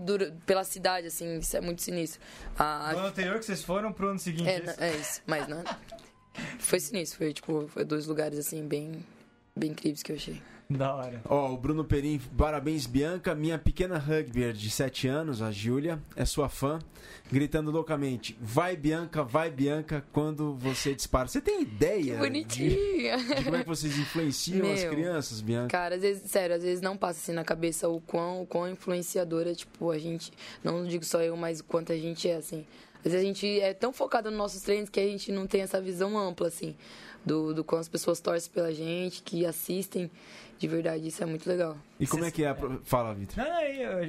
pela cidade, assim, isso é muito sinistro. A- No ano anterior que vocês foram pro ano seguinte. é, isso? é isso, mas não. Foi sinistro, foi tipo, foi dois lugares assim, bem, bem incríveis que eu achei. Da hora. Ó, o Bruno Perim, parabéns, Bianca. Minha pequena rugbyer de 7 anos, a Júlia, é sua fã, gritando loucamente: Vai, Bianca, vai, Bianca, quando você dispara. Você tem ideia de, Bonitinha! de como é que vocês influenciam as Meu. crianças, Bianca? Cara, às vezes, sério, às vezes não passa assim na cabeça o quão, o quão influenciadora, tipo, a gente. Não digo só eu, mas o quanto a gente é, assim. Às vezes a gente é tão focado nos nossos treinos que a gente não tem essa visão ampla, assim, do, do quão as pessoas torcem pela gente, que assistem. De verdade, isso é muito legal. E como é que é? a Fala, Vitor.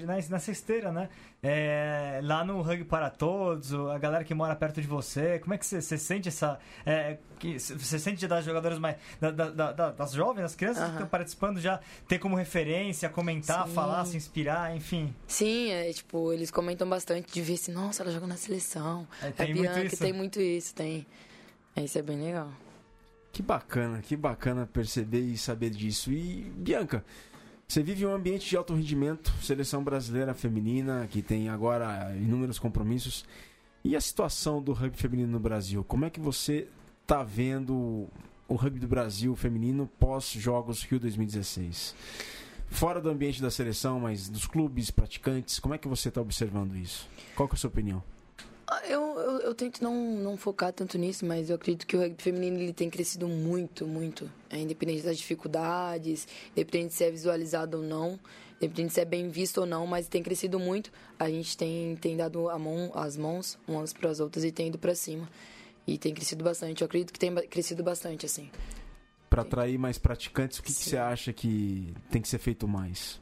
Na, na cesteira, né? É, lá no Rugby para Todos, a galera que mora perto de você, como é que você, você sente essa. é, que, você sente das jogadoras mais. da- da- da- da- das jovens, das crianças que Aham. estão participando já ter como referência, comentar, Sim. falar, se inspirar, enfim. Sim, é tipo, eles comentam bastante de ver assim, nossa, ela joga na seleção. É, tem muito Bianca isso. tem muito isso, tem. É, Isso é bem legal. Que bacana, que bacana perceber e saber disso. E, Bianca, você vive um ambiente de alto rendimento, seleção brasileira feminina, que tem agora inúmeros compromissos. E a situação do rugby feminino no Brasil? Como é que você tá vendo o rugby do Brasil feminino pós-Jogos Rio 2016? Fora do ambiente da seleção, mas dos clubes, praticantes, como é que você está observando isso? Qual é a sua opinião? Eu, eu, eu tento não, não focar tanto nisso, mas eu acredito que o rugby feminino ele tem crescido muito, muito. É, independente das dificuldades, independente se é visualizado ou não, independente se é bem visto ou não, mas tem crescido muito. A gente tem, tem dado a mão, as mãos umas para as outras e tem ido para cima. E tem crescido bastante. Eu acredito que tem crescido bastante, assim. Para atrair mais praticantes, o que, que você acha que tem que ser feito mais?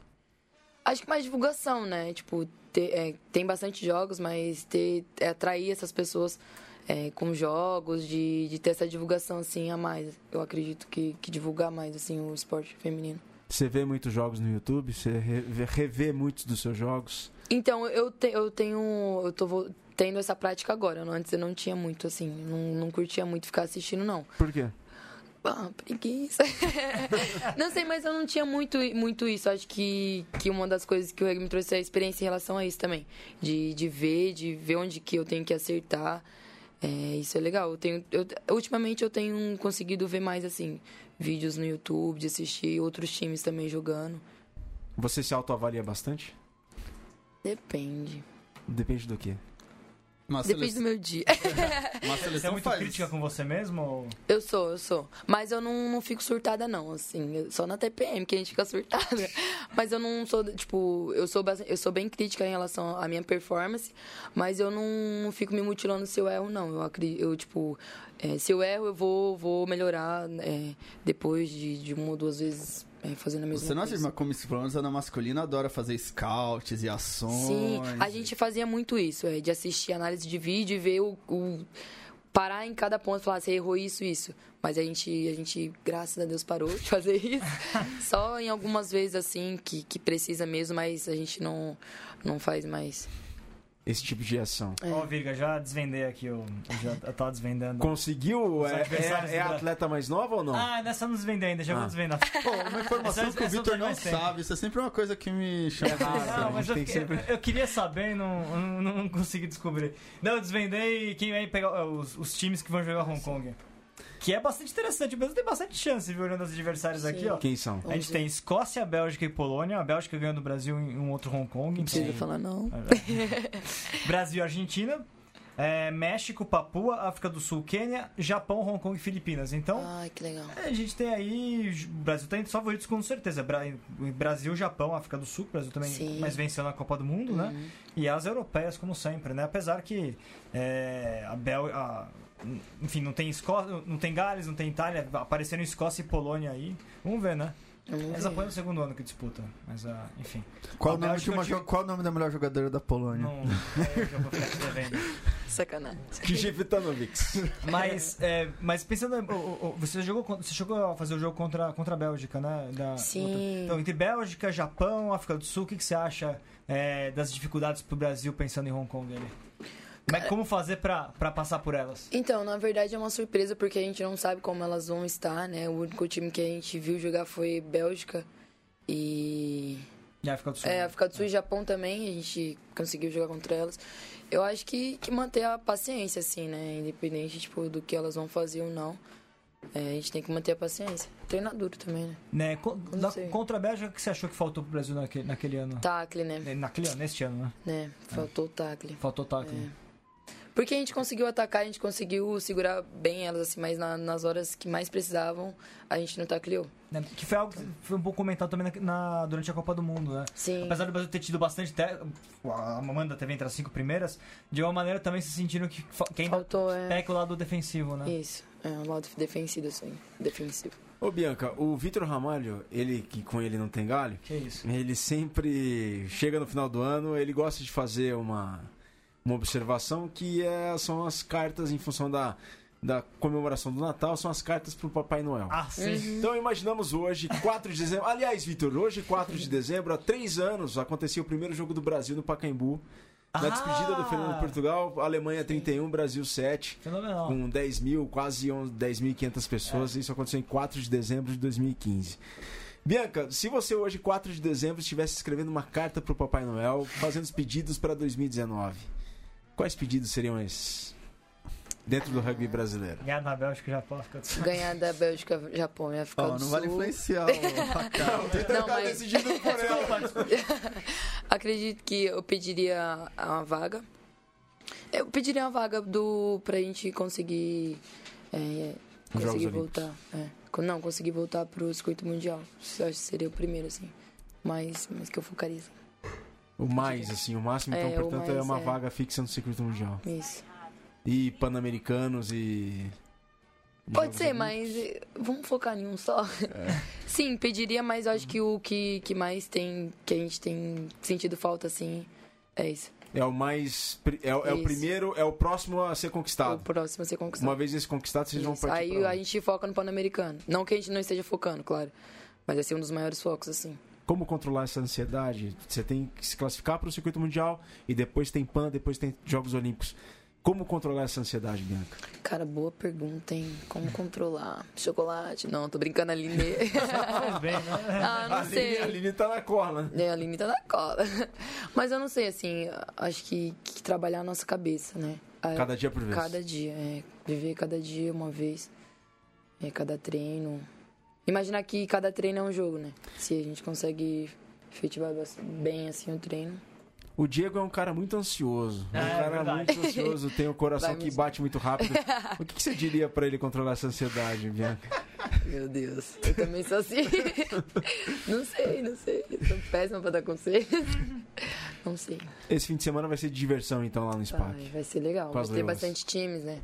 Acho que mais divulgação, né? Tipo, ter- é, tem bastante jogos, mas ter, é, atrair essas pessoas é, com jogos, de, de ter essa divulgação, assim, a mais. Eu acredito que, que divulgar mais, assim, o esporte feminino. Você vê muitos jogos no YouTube? Você revê, revê muitos dos seus jogos? Então, eu, te, eu tenho... Eu tô tendo essa prática agora. Antes eu não tinha muito, assim, não, não curtia muito ficar assistindo, não. Por quê? Ah, preguiça. não sei, mas eu não tinha muito, muito isso. Acho que, que uma das coisas que o rugby me trouxe é a experiência em relação a isso também. De, de ver, de ver onde que eu tenho que acertar. É, isso é legal. Eu tenho, eu, ultimamente eu tenho conseguido ver mais, assim, vídeos no YouTube, de assistir outros times também jogando. Você se autoavalia bastante? Depende. Depende do quê? Uma Depende seleção, do meu dia. uma Você é seleção muito faz. crítica com você mesmo? Ou... Eu sou, eu sou. Mas eu não, não fico surtada, não, assim. Só na TPM que a gente fica surtada. Mas eu não sou, tipo, eu sou, bastante- eu sou bem crítica em relação à minha performance, mas eu não, não fico me mutilando se eu erro, não. Eu acredito, eu, tipo, é, se eu erro, eu vou, vou melhorar é, depois de, de uma ou duas vezes é, fazendo a mesma Você não acha coisa. que como pelo menos a Ana masculina adora fazer scouts e ações? Sim, a gente fazia muito isso, é, de assistir análise de vídeo e ver o, o- parar em cada ponto e falar, você errou isso, isso. Mas a gente, a gente, graças a Deus, parou de fazer isso. Só em algumas vezes assim que, que precisa mesmo, mas a gente não, não faz mais. Esse tipo de ação. É. Ó, Virga, já desvendei aqui, eu, já eu tava desvendando. Conseguiu? É, é- é Bra- atleta mais nova ou não? Ah, nessa eu não desvendei ainda, já vou Ah. desvendar. Pô, uma informação Essa- que o Vitor tenho não sabe. Isso é sempre uma coisa que me chama É né? Não, mas eu, sempre- eu queria saber e não, não, não consegui descobrir. Não, eu desvendei quem vai pegar os, os times que vão jogar Hong Kong. Que é bastante interessante, o Brasil tem bastante chance, viu, olhando os adversários aqui, Sim. ó. Quem são? A gente tem Escócia, Bélgica e Polônia. A Bélgica ganhou do Brasil em um outro Hong Kong. Não precisa Então... falar, não. Brasil e Argentina. é, México, Papua, África do Sul, Quênia, Japão, Hong Kong e Filipinas. Então, Ai, que legal. a gente tem aí. O Brasil tem favoritos com certeza. Bra- Brasil, Japão, África do Sul. O Brasil também Sim. mais venceu na Copa do Mundo, né? Uhum. E as europeias, como sempre, né? Apesar que é, a Bel... enfim, não tem Escócia, não tem Gales, não tem Itália, apareceram Escócia e Polônia aí. Vamos ver, né? Eles apoiam no segundo ano que disputa, mas ah, enfim. Qual, A o nome de uma tive- qual o nome da melhor jogadora da Polônia? Não, eu já vou ficar te devendo. Sacanagem. Kijevitanovics. Mas, é, mas pensando, o- o- o- você jogou, você chegou a fazer o jogo contra, contra a Bélgica, né? Da- Sim. Então, entre Bélgica, Japão, África do Sul, o que, que você acha é, das dificuldades pro Brasil pensando em Hong Kong ali? Como, é- como fazer pra, pra passar por elas? Então, na verdade é uma surpresa porque a gente não sabe como elas vão estar, né? O único time que a gente viu jogar foi Bélgica e E a África do Sul. é, África do Sul e Japão também, a gente conseguiu jogar contra elas. Eu acho que, que manter a paciência, assim, né? Independente, tipo, do que elas vão fazer ou não. É, a gente tem que manter a paciência. Treinar duro também, né? Né, co- da- contra a Bélgica, o que você achou que faltou pro Brasil naquele, naquele ano? Tacle, né? Naquele ano, neste ano, né? né? Faltou o tacle. Faltou tackle. É. Porque a gente conseguiu atacar, a gente conseguiu segurar bem elas, assim, mas na- nas horas que mais precisavam, a gente não tacleou. Né, Que foi algo que foi um pouco comentado também na, na- durante a Copa do Mundo, né? Sim. Apesar do Brasil ter tido bastante. Te... A Amanda teve entre as cinco primeiras, de uma maneira também se sentindo que, que ainda Faltou, é. peca o lado defensivo, né? Isso. É um lado defensivo, assim. Defensivo. Ô Bianca, o Vitor Ramalho, ele que com ele não tem galho, Que isso. ele sempre chega no final do ano, ele gosta de fazer uma, uma observação que é, são as cartas em função da, da comemoração do Natal, são as cartas pro Papai Noel. Ah, sim. Então imaginamos hoje, 4 de dezembro. Aliás, Vitor, hoje, 4 de dezembro, há três anos, acontecia o primeiro jogo do Brasil no Pacaembu. Na Ah! despedida do Fernando Portugal, Alemanha 31, Brasil 7 Fenomenal. com 10 mil, quase 11 10.500 pessoas. Isso aconteceu em 4 de dezembro de 2015. Bianca, se você hoje, 4 de dezembro, estivesse escrevendo uma carta para o Papai Noel, fazendo os pedidos para 2019, quais pedidos seriam esses? Dentro do rugby brasileiro. Ganhar na Bélgica já pode ficar. Ganhar da Bélgica, Japão e África Ó, do não vale Sul. influenciar o Racal. Não, mas decidido por ela. acredito que eu pediria uma vaga. Eu pediria uma vaga do pra gente conseguir é, conseguir voltar. É, não, conseguir voltar pro circuito mundial. Eu acho que seria o primeiro, assim. Mas, mas que eu focaria. assim. O mais, assim, o máximo, então, É, o portanto, é uma é. vaga fixa no circuito mundial. Isso. E pan-americanos e. Pode ser, mas eh, vamos focar em um só. Sim, pediria, mas acho que o que, que mais tem, que a gente tem sentido falta, assim, é isso. É o mais. É, o- é o Isso. primeiro, é o próximo a ser O conquistado. próximo a ser conquistado. Uma vez esse conquistado, vocês vão Isso. partir Aí a gente foca no Pan-Americano. Não que a gente não esteja focando, claro. Mas vai ser um dos maiores focos, assim. Como controlar essa ansiedade? Você tem que se classificar para o circuito mundial e depois tem PAN, depois tem Jogos Olímpicos. Como controlar essa ansiedade, Bianca? Cara, boa pergunta, hein? Como controlar? Chocolate? Não, tô brincando, Aline. Faz bem, né? ah, não sei. A Aline tá na cola. É, a Aline tá na cola. Mas eu não sei, assim, acho que, que trabalhar a nossa cabeça, né? A- Cada dia por vez. Cada dia, é. Viver cada dia uma vez. É, cada treino. Imaginar que cada treino é um jogo, né? Se a gente consegue efetivar bem, assim, o treino. O Diego é um cara muito ansioso. É um É, cara verdade. muito ansioso, tem o coração Vai que bate muito rápido. O que, que você diria para ele controlar essa ansiedade, Bianca? Meu Deus, eu também sou assim. não sei, não sei. Eu sou péssima pra dar conselho. Não sei. Esse fim de semana vai ser de diversão, então, lá no SPAC. Vai, vai ser legal. Vai ter bastante times, né?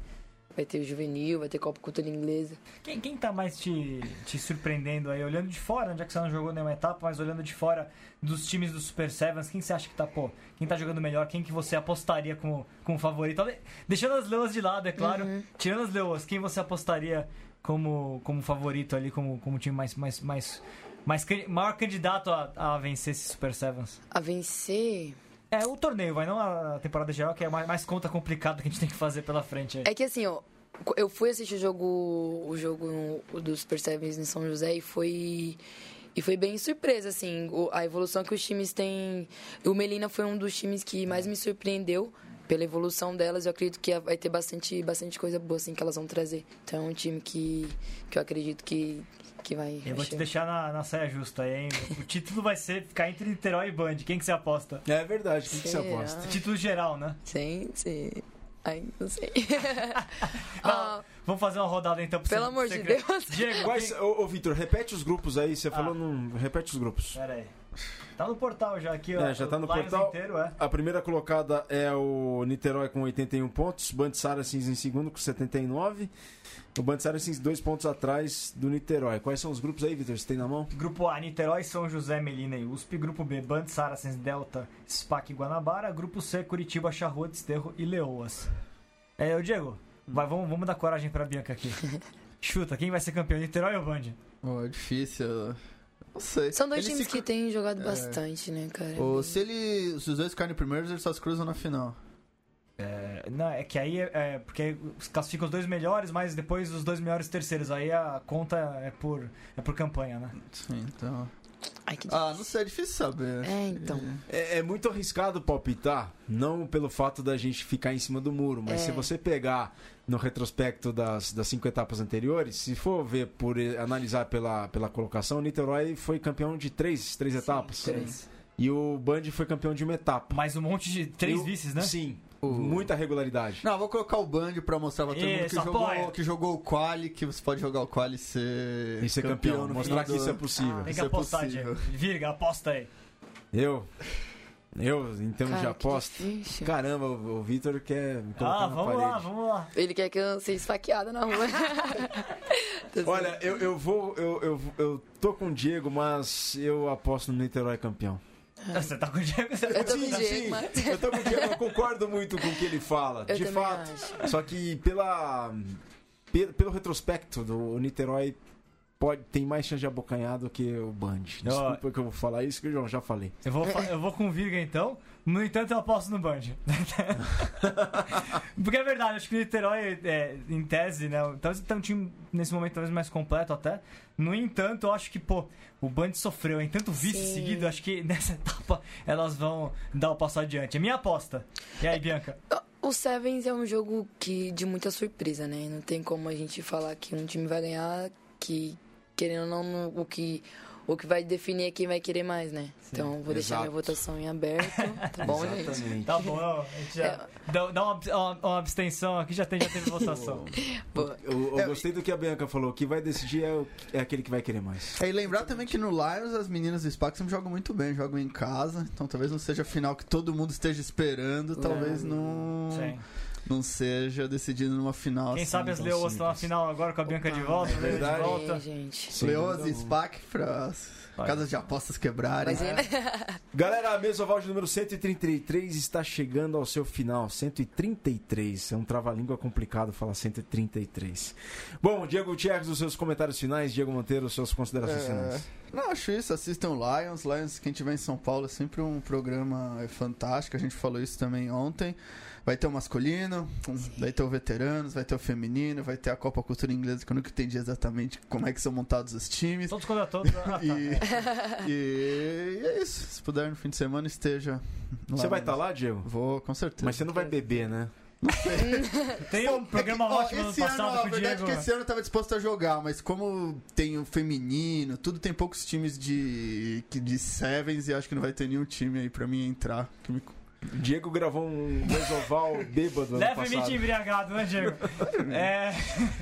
Vai ter o juvenil, vai ter Copa Cultura Inglesa. Quem, quem tá mais te, te surpreendendo aí, olhando de fora, já que você não jogou nenhuma etapa, mas olhando de fora dos times do Super Sevens, quem você acha que tá, pô, quem tá jogando melhor, quem que você apostaria como, como favorito? Deixando as leoas de lado, é claro, Uhum. tirando as leoas, quem você apostaria como, como favorito ali, como, como time mais, mais, mais, mais maior candidato a, a vencer esse Super Sevens? A vencer. É o torneio, vai, não a temporada geral, que é mais, mais conta complicada que a gente tem que fazer pela frente aí. É que assim, ó. Eu fui assistir o jogo, o jogo no- do Super Sevens em São José e foi. E foi bem surpresa, assim, a evolução que os times têm. O Melina foi um dos times que mais me surpreendeu pela evolução delas. Eu acredito que vai ter bastante, bastante coisa boa, assim, que elas vão trazer. Então é um time que, que eu acredito que, que vai. Eu vou te deixar na, na saia justa aí, hein? O título vai ser ficar entre Niterói e Band. Quem que você aposta? É verdade, o que, você aposta? Título geral, né? Sim, sim. Ai, não sei. Ah, Vamos fazer uma rodada então pra Pelo amor você de. Deus. Diego, Quais, quem... ô, ô Vitor, repete os grupos aí, você Ah. falou num. Repete os grupos. Pera aí. Tá no portal já aqui, ó. É, já tá no o Lions portal. inteiro, é. A primeira colocada é o Niterói com 81 pontos, Band Saracens em segundo com 79. O Band Saracens dois pontos atrás do Niterói. Quais são os grupos aí, Vitor? Você tem na mão? Grupo A, Niterói, São José, Melina e USP. Grupo B, Band, Saracens, Delta, SPAC e Guanabara. Grupo C, Curitiba, Charrua, Desterro e Leoas. É, ô Diego, vai, vamos, vamos dar coragem pra Bianca aqui. Chuta, quem vai ser campeão, Niterói ou Band? Pô, é difícil. Não sei. São dois Eles times se que têm jogado É. bastante, né, cara? Ou se, ele, se os dois ficarem primeiros, eles só se cruzam na final. É, não, é que aí é, é porque classifica os dois melhores, mas depois os dois melhores terceiros. Aí a conta é por, é por campanha, né? Sim, então. Ai, que Ah, não sei, é difícil saber. É, então. É, é muito arriscado palpitar, não pelo fato da gente ficar em cima do muro, mas É. se você pegar no retrospecto das, das cinco etapas anteriores, se for ver por eh, analisar pela, pela colocação, o Niterói foi campeão de três, três etapas. Três. E o Band foi campeão de uma etapa. Mais um monte de três E o- vices, né? Sim, muita regularidade. Não, vou colocar o Band pra mostrar pra todo mundo que Isso, jogou, que jogou o Quali, que você pode jogar o Quali e ser, E ser campeão, no mostrar final que do isso é ano. possível. Tem que Isso é apostar, possível. Diego. Virga, aposta aí. Eu? Eu, em termos de Cara, que aposta. difícil. Caramba, o, o Vitor quer me colocar Ah, na vamos parede. lá, vamos lá. Ele quer que eu seja esfaqueada na rua. Tô zoando. Olha, eu, eu vou. Eu, eu, eu tô com o Diego, mas eu aposto no Niterói campeão. Você tá com o Diego? Você tá Eu Diego, mas- eu tô com o Diego, eu concordo muito com o que ele fala. Eu de fato. acho. Só que pela. pe- Pelo retrospecto do Niterói. Pode, tem mais chance de abocanhar do que o Band. Desculpa que eu vou falar isso, que eu já- já falei. Eu vou, eu vou com o Virga então. No entanto, eu aposto no Band. Porque é verdade, acho que o Niterói, é, em tese, né? Talvez tem um time nesse momento talvez mais completo até. No entanto, eu acho que, pô, o Band sofreu em tanto vice Sim. seguido, acho que nessa etapa elas vão dar o passo adiante. É minha aposta. E aí, Bianca? O Sevens é um jogo que de muita surpresa, né? Não tem como a gente falar que um time vai ganhar, que querendo ou não, o que o que vai definir é quem vai querer mais, né? então vou deixar exato. minha votação em aberto, tá bom, gente? Tá bom, ó, a gente já dá, dá uma, uma, uma abstenção aqui, já, tem, já teve votação. Boa. Eu, eu É, gostei do que a Bianca falou. O que vai decidir é, o- é aquele que vai querer mais. É, e lembrar também que no Lions as meninas do SPAC sempre jogam muito bem, jogam em casa, então talvez não seja a final que todo mundo esteja esperando, talvez não, Sim. Não seja decidido numa final. Quem assim, sabe as leoas estão na final agora com a Bianca de volta, é Leandro de volta. É, gente. Leoas e. SPAC para casas de apostas quebrarem. É, Galera, a Mesoval de número 133 está chegando ao seu final. 133. É um trava-língua complicado falar 133. Bom, Diego Gutierrez, os seus comentários finais. Diego Monteiro, suas considerações É, finais. Não, acho isso. Assistam Lions. Lions, quem tiver em São Paulo, é sempre um programa fantástico. A gente falou isso também ontem. Vai ter o masculino, um- vai ter o veteranos, vai ter o feminino, vai ter a Copa Cultura Inglesa, que eu nunca entendi exatamente como é que são montados os times. Todos contra todos. Ah, tá. E, e é isso. Se puder no fim de semana, esteja. Você vai estar mesmo. lá, Diego? Vou, com certeza. Mas você não vai beber, né? Tem um programa É que, ó, ótimo ano esse passado ano, com a verdade Diego. é que esse ano eu tava disposto a jogar, mas como tem o feminino, tudo tem poucos times de que- de sevens e acho que não vai ter nenhum time aí pra mim entrar. que me- Diego gravou um Mesoval bêbado Levemente passado. embriagado, né, Diego? é.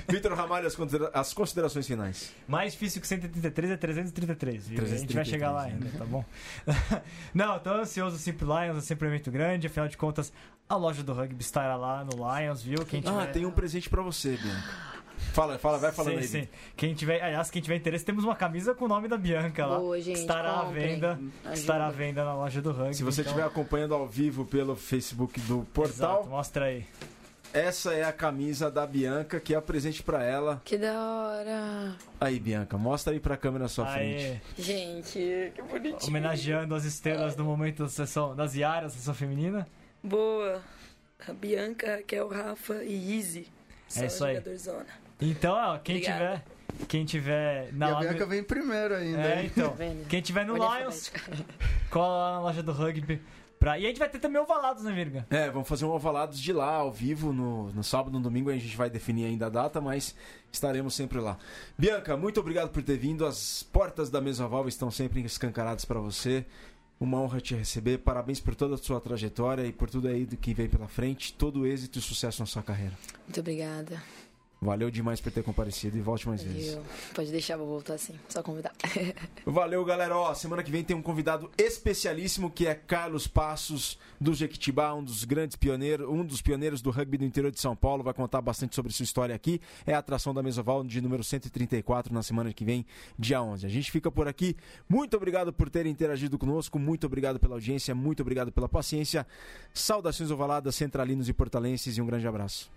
Vitor Ramalho, as considera- as considerações finais. Mais difícil que 133 é 333. viu? A gente vai 333, chegar lá né? ainda, tá bom? Não, tô ansioso. Simple Lions é sempre um evento grande. Afinal de contas, a loja do rugby estará lá no Lions, viu? Quem tiver... Ah, tem um presente pra você, Bianca. Fala, fala, vai falando sim, aí. sim. Quem tiver, aliás, quem tiver interesse, temos uma camisa com o nome da Bianca lá. Boa, gente. estará à comprem. venda. Ajuda. Estará à venda na loja do rugby. Se você então- estiver acompanhando ao vivo pelo Facebook do portal, Exato, mostra aí. essa é a camisa da Bianca, que é presente pra ela. Que da hora. Aí, Bianca, mostra aí pra câmera à sua frente. Aê, Gente, que bonitinho. homenageando as estrelas do momento da sessão das Iaras, sessão feminina. Boa. A Bianca, que é o Rafa e Izzy. É isso aí. Então, ó, quem Obrigada. tiver. Quem tiver na e a Bianca vem primeiro ainda. É, então. Vendo? Quem tiver no Lions, cola lá na loja do rugby. Pra... E a gente vai ter também ovalados, né, Virga? É, vamos fazer um ovalados de lá, ao vivo, no, no sábado, no domingo, a gente vai definir ainda a data, mas estaremos sempre lá. Bianca, muito obrigado por ter vindo, as portas da Mesoval estão sempre escancaradas para você. Uma honra te receber, parabéns por toda a sua trajetória e por tudo aí do que vem pela frente, todo êxito e sucesso na sua carreira. Muito obrigada. Valeu demais por ter comparecido e volte mais vezes. Pode deixar, vou voltar assim. Só convidar. Valeu, galera. Ó, semana que vem tem um convidado especialíssimo que é Carlos Passos do Jequitibá, um dos grandes pioneiros, um dos pioneiros do rugby do interior de São Paulo. Vai contar bastante sobre sua história aqui. É a atração da Mesoval de número 134 na semana que vem, dia 11. A gente fica por aqui. Muito obrigado por terem interagido conosco. Muito obrigado pela audiência. Muito obrigado pela paciência. Saudações ovaladas, centralinos e portalenses e um grande abraço.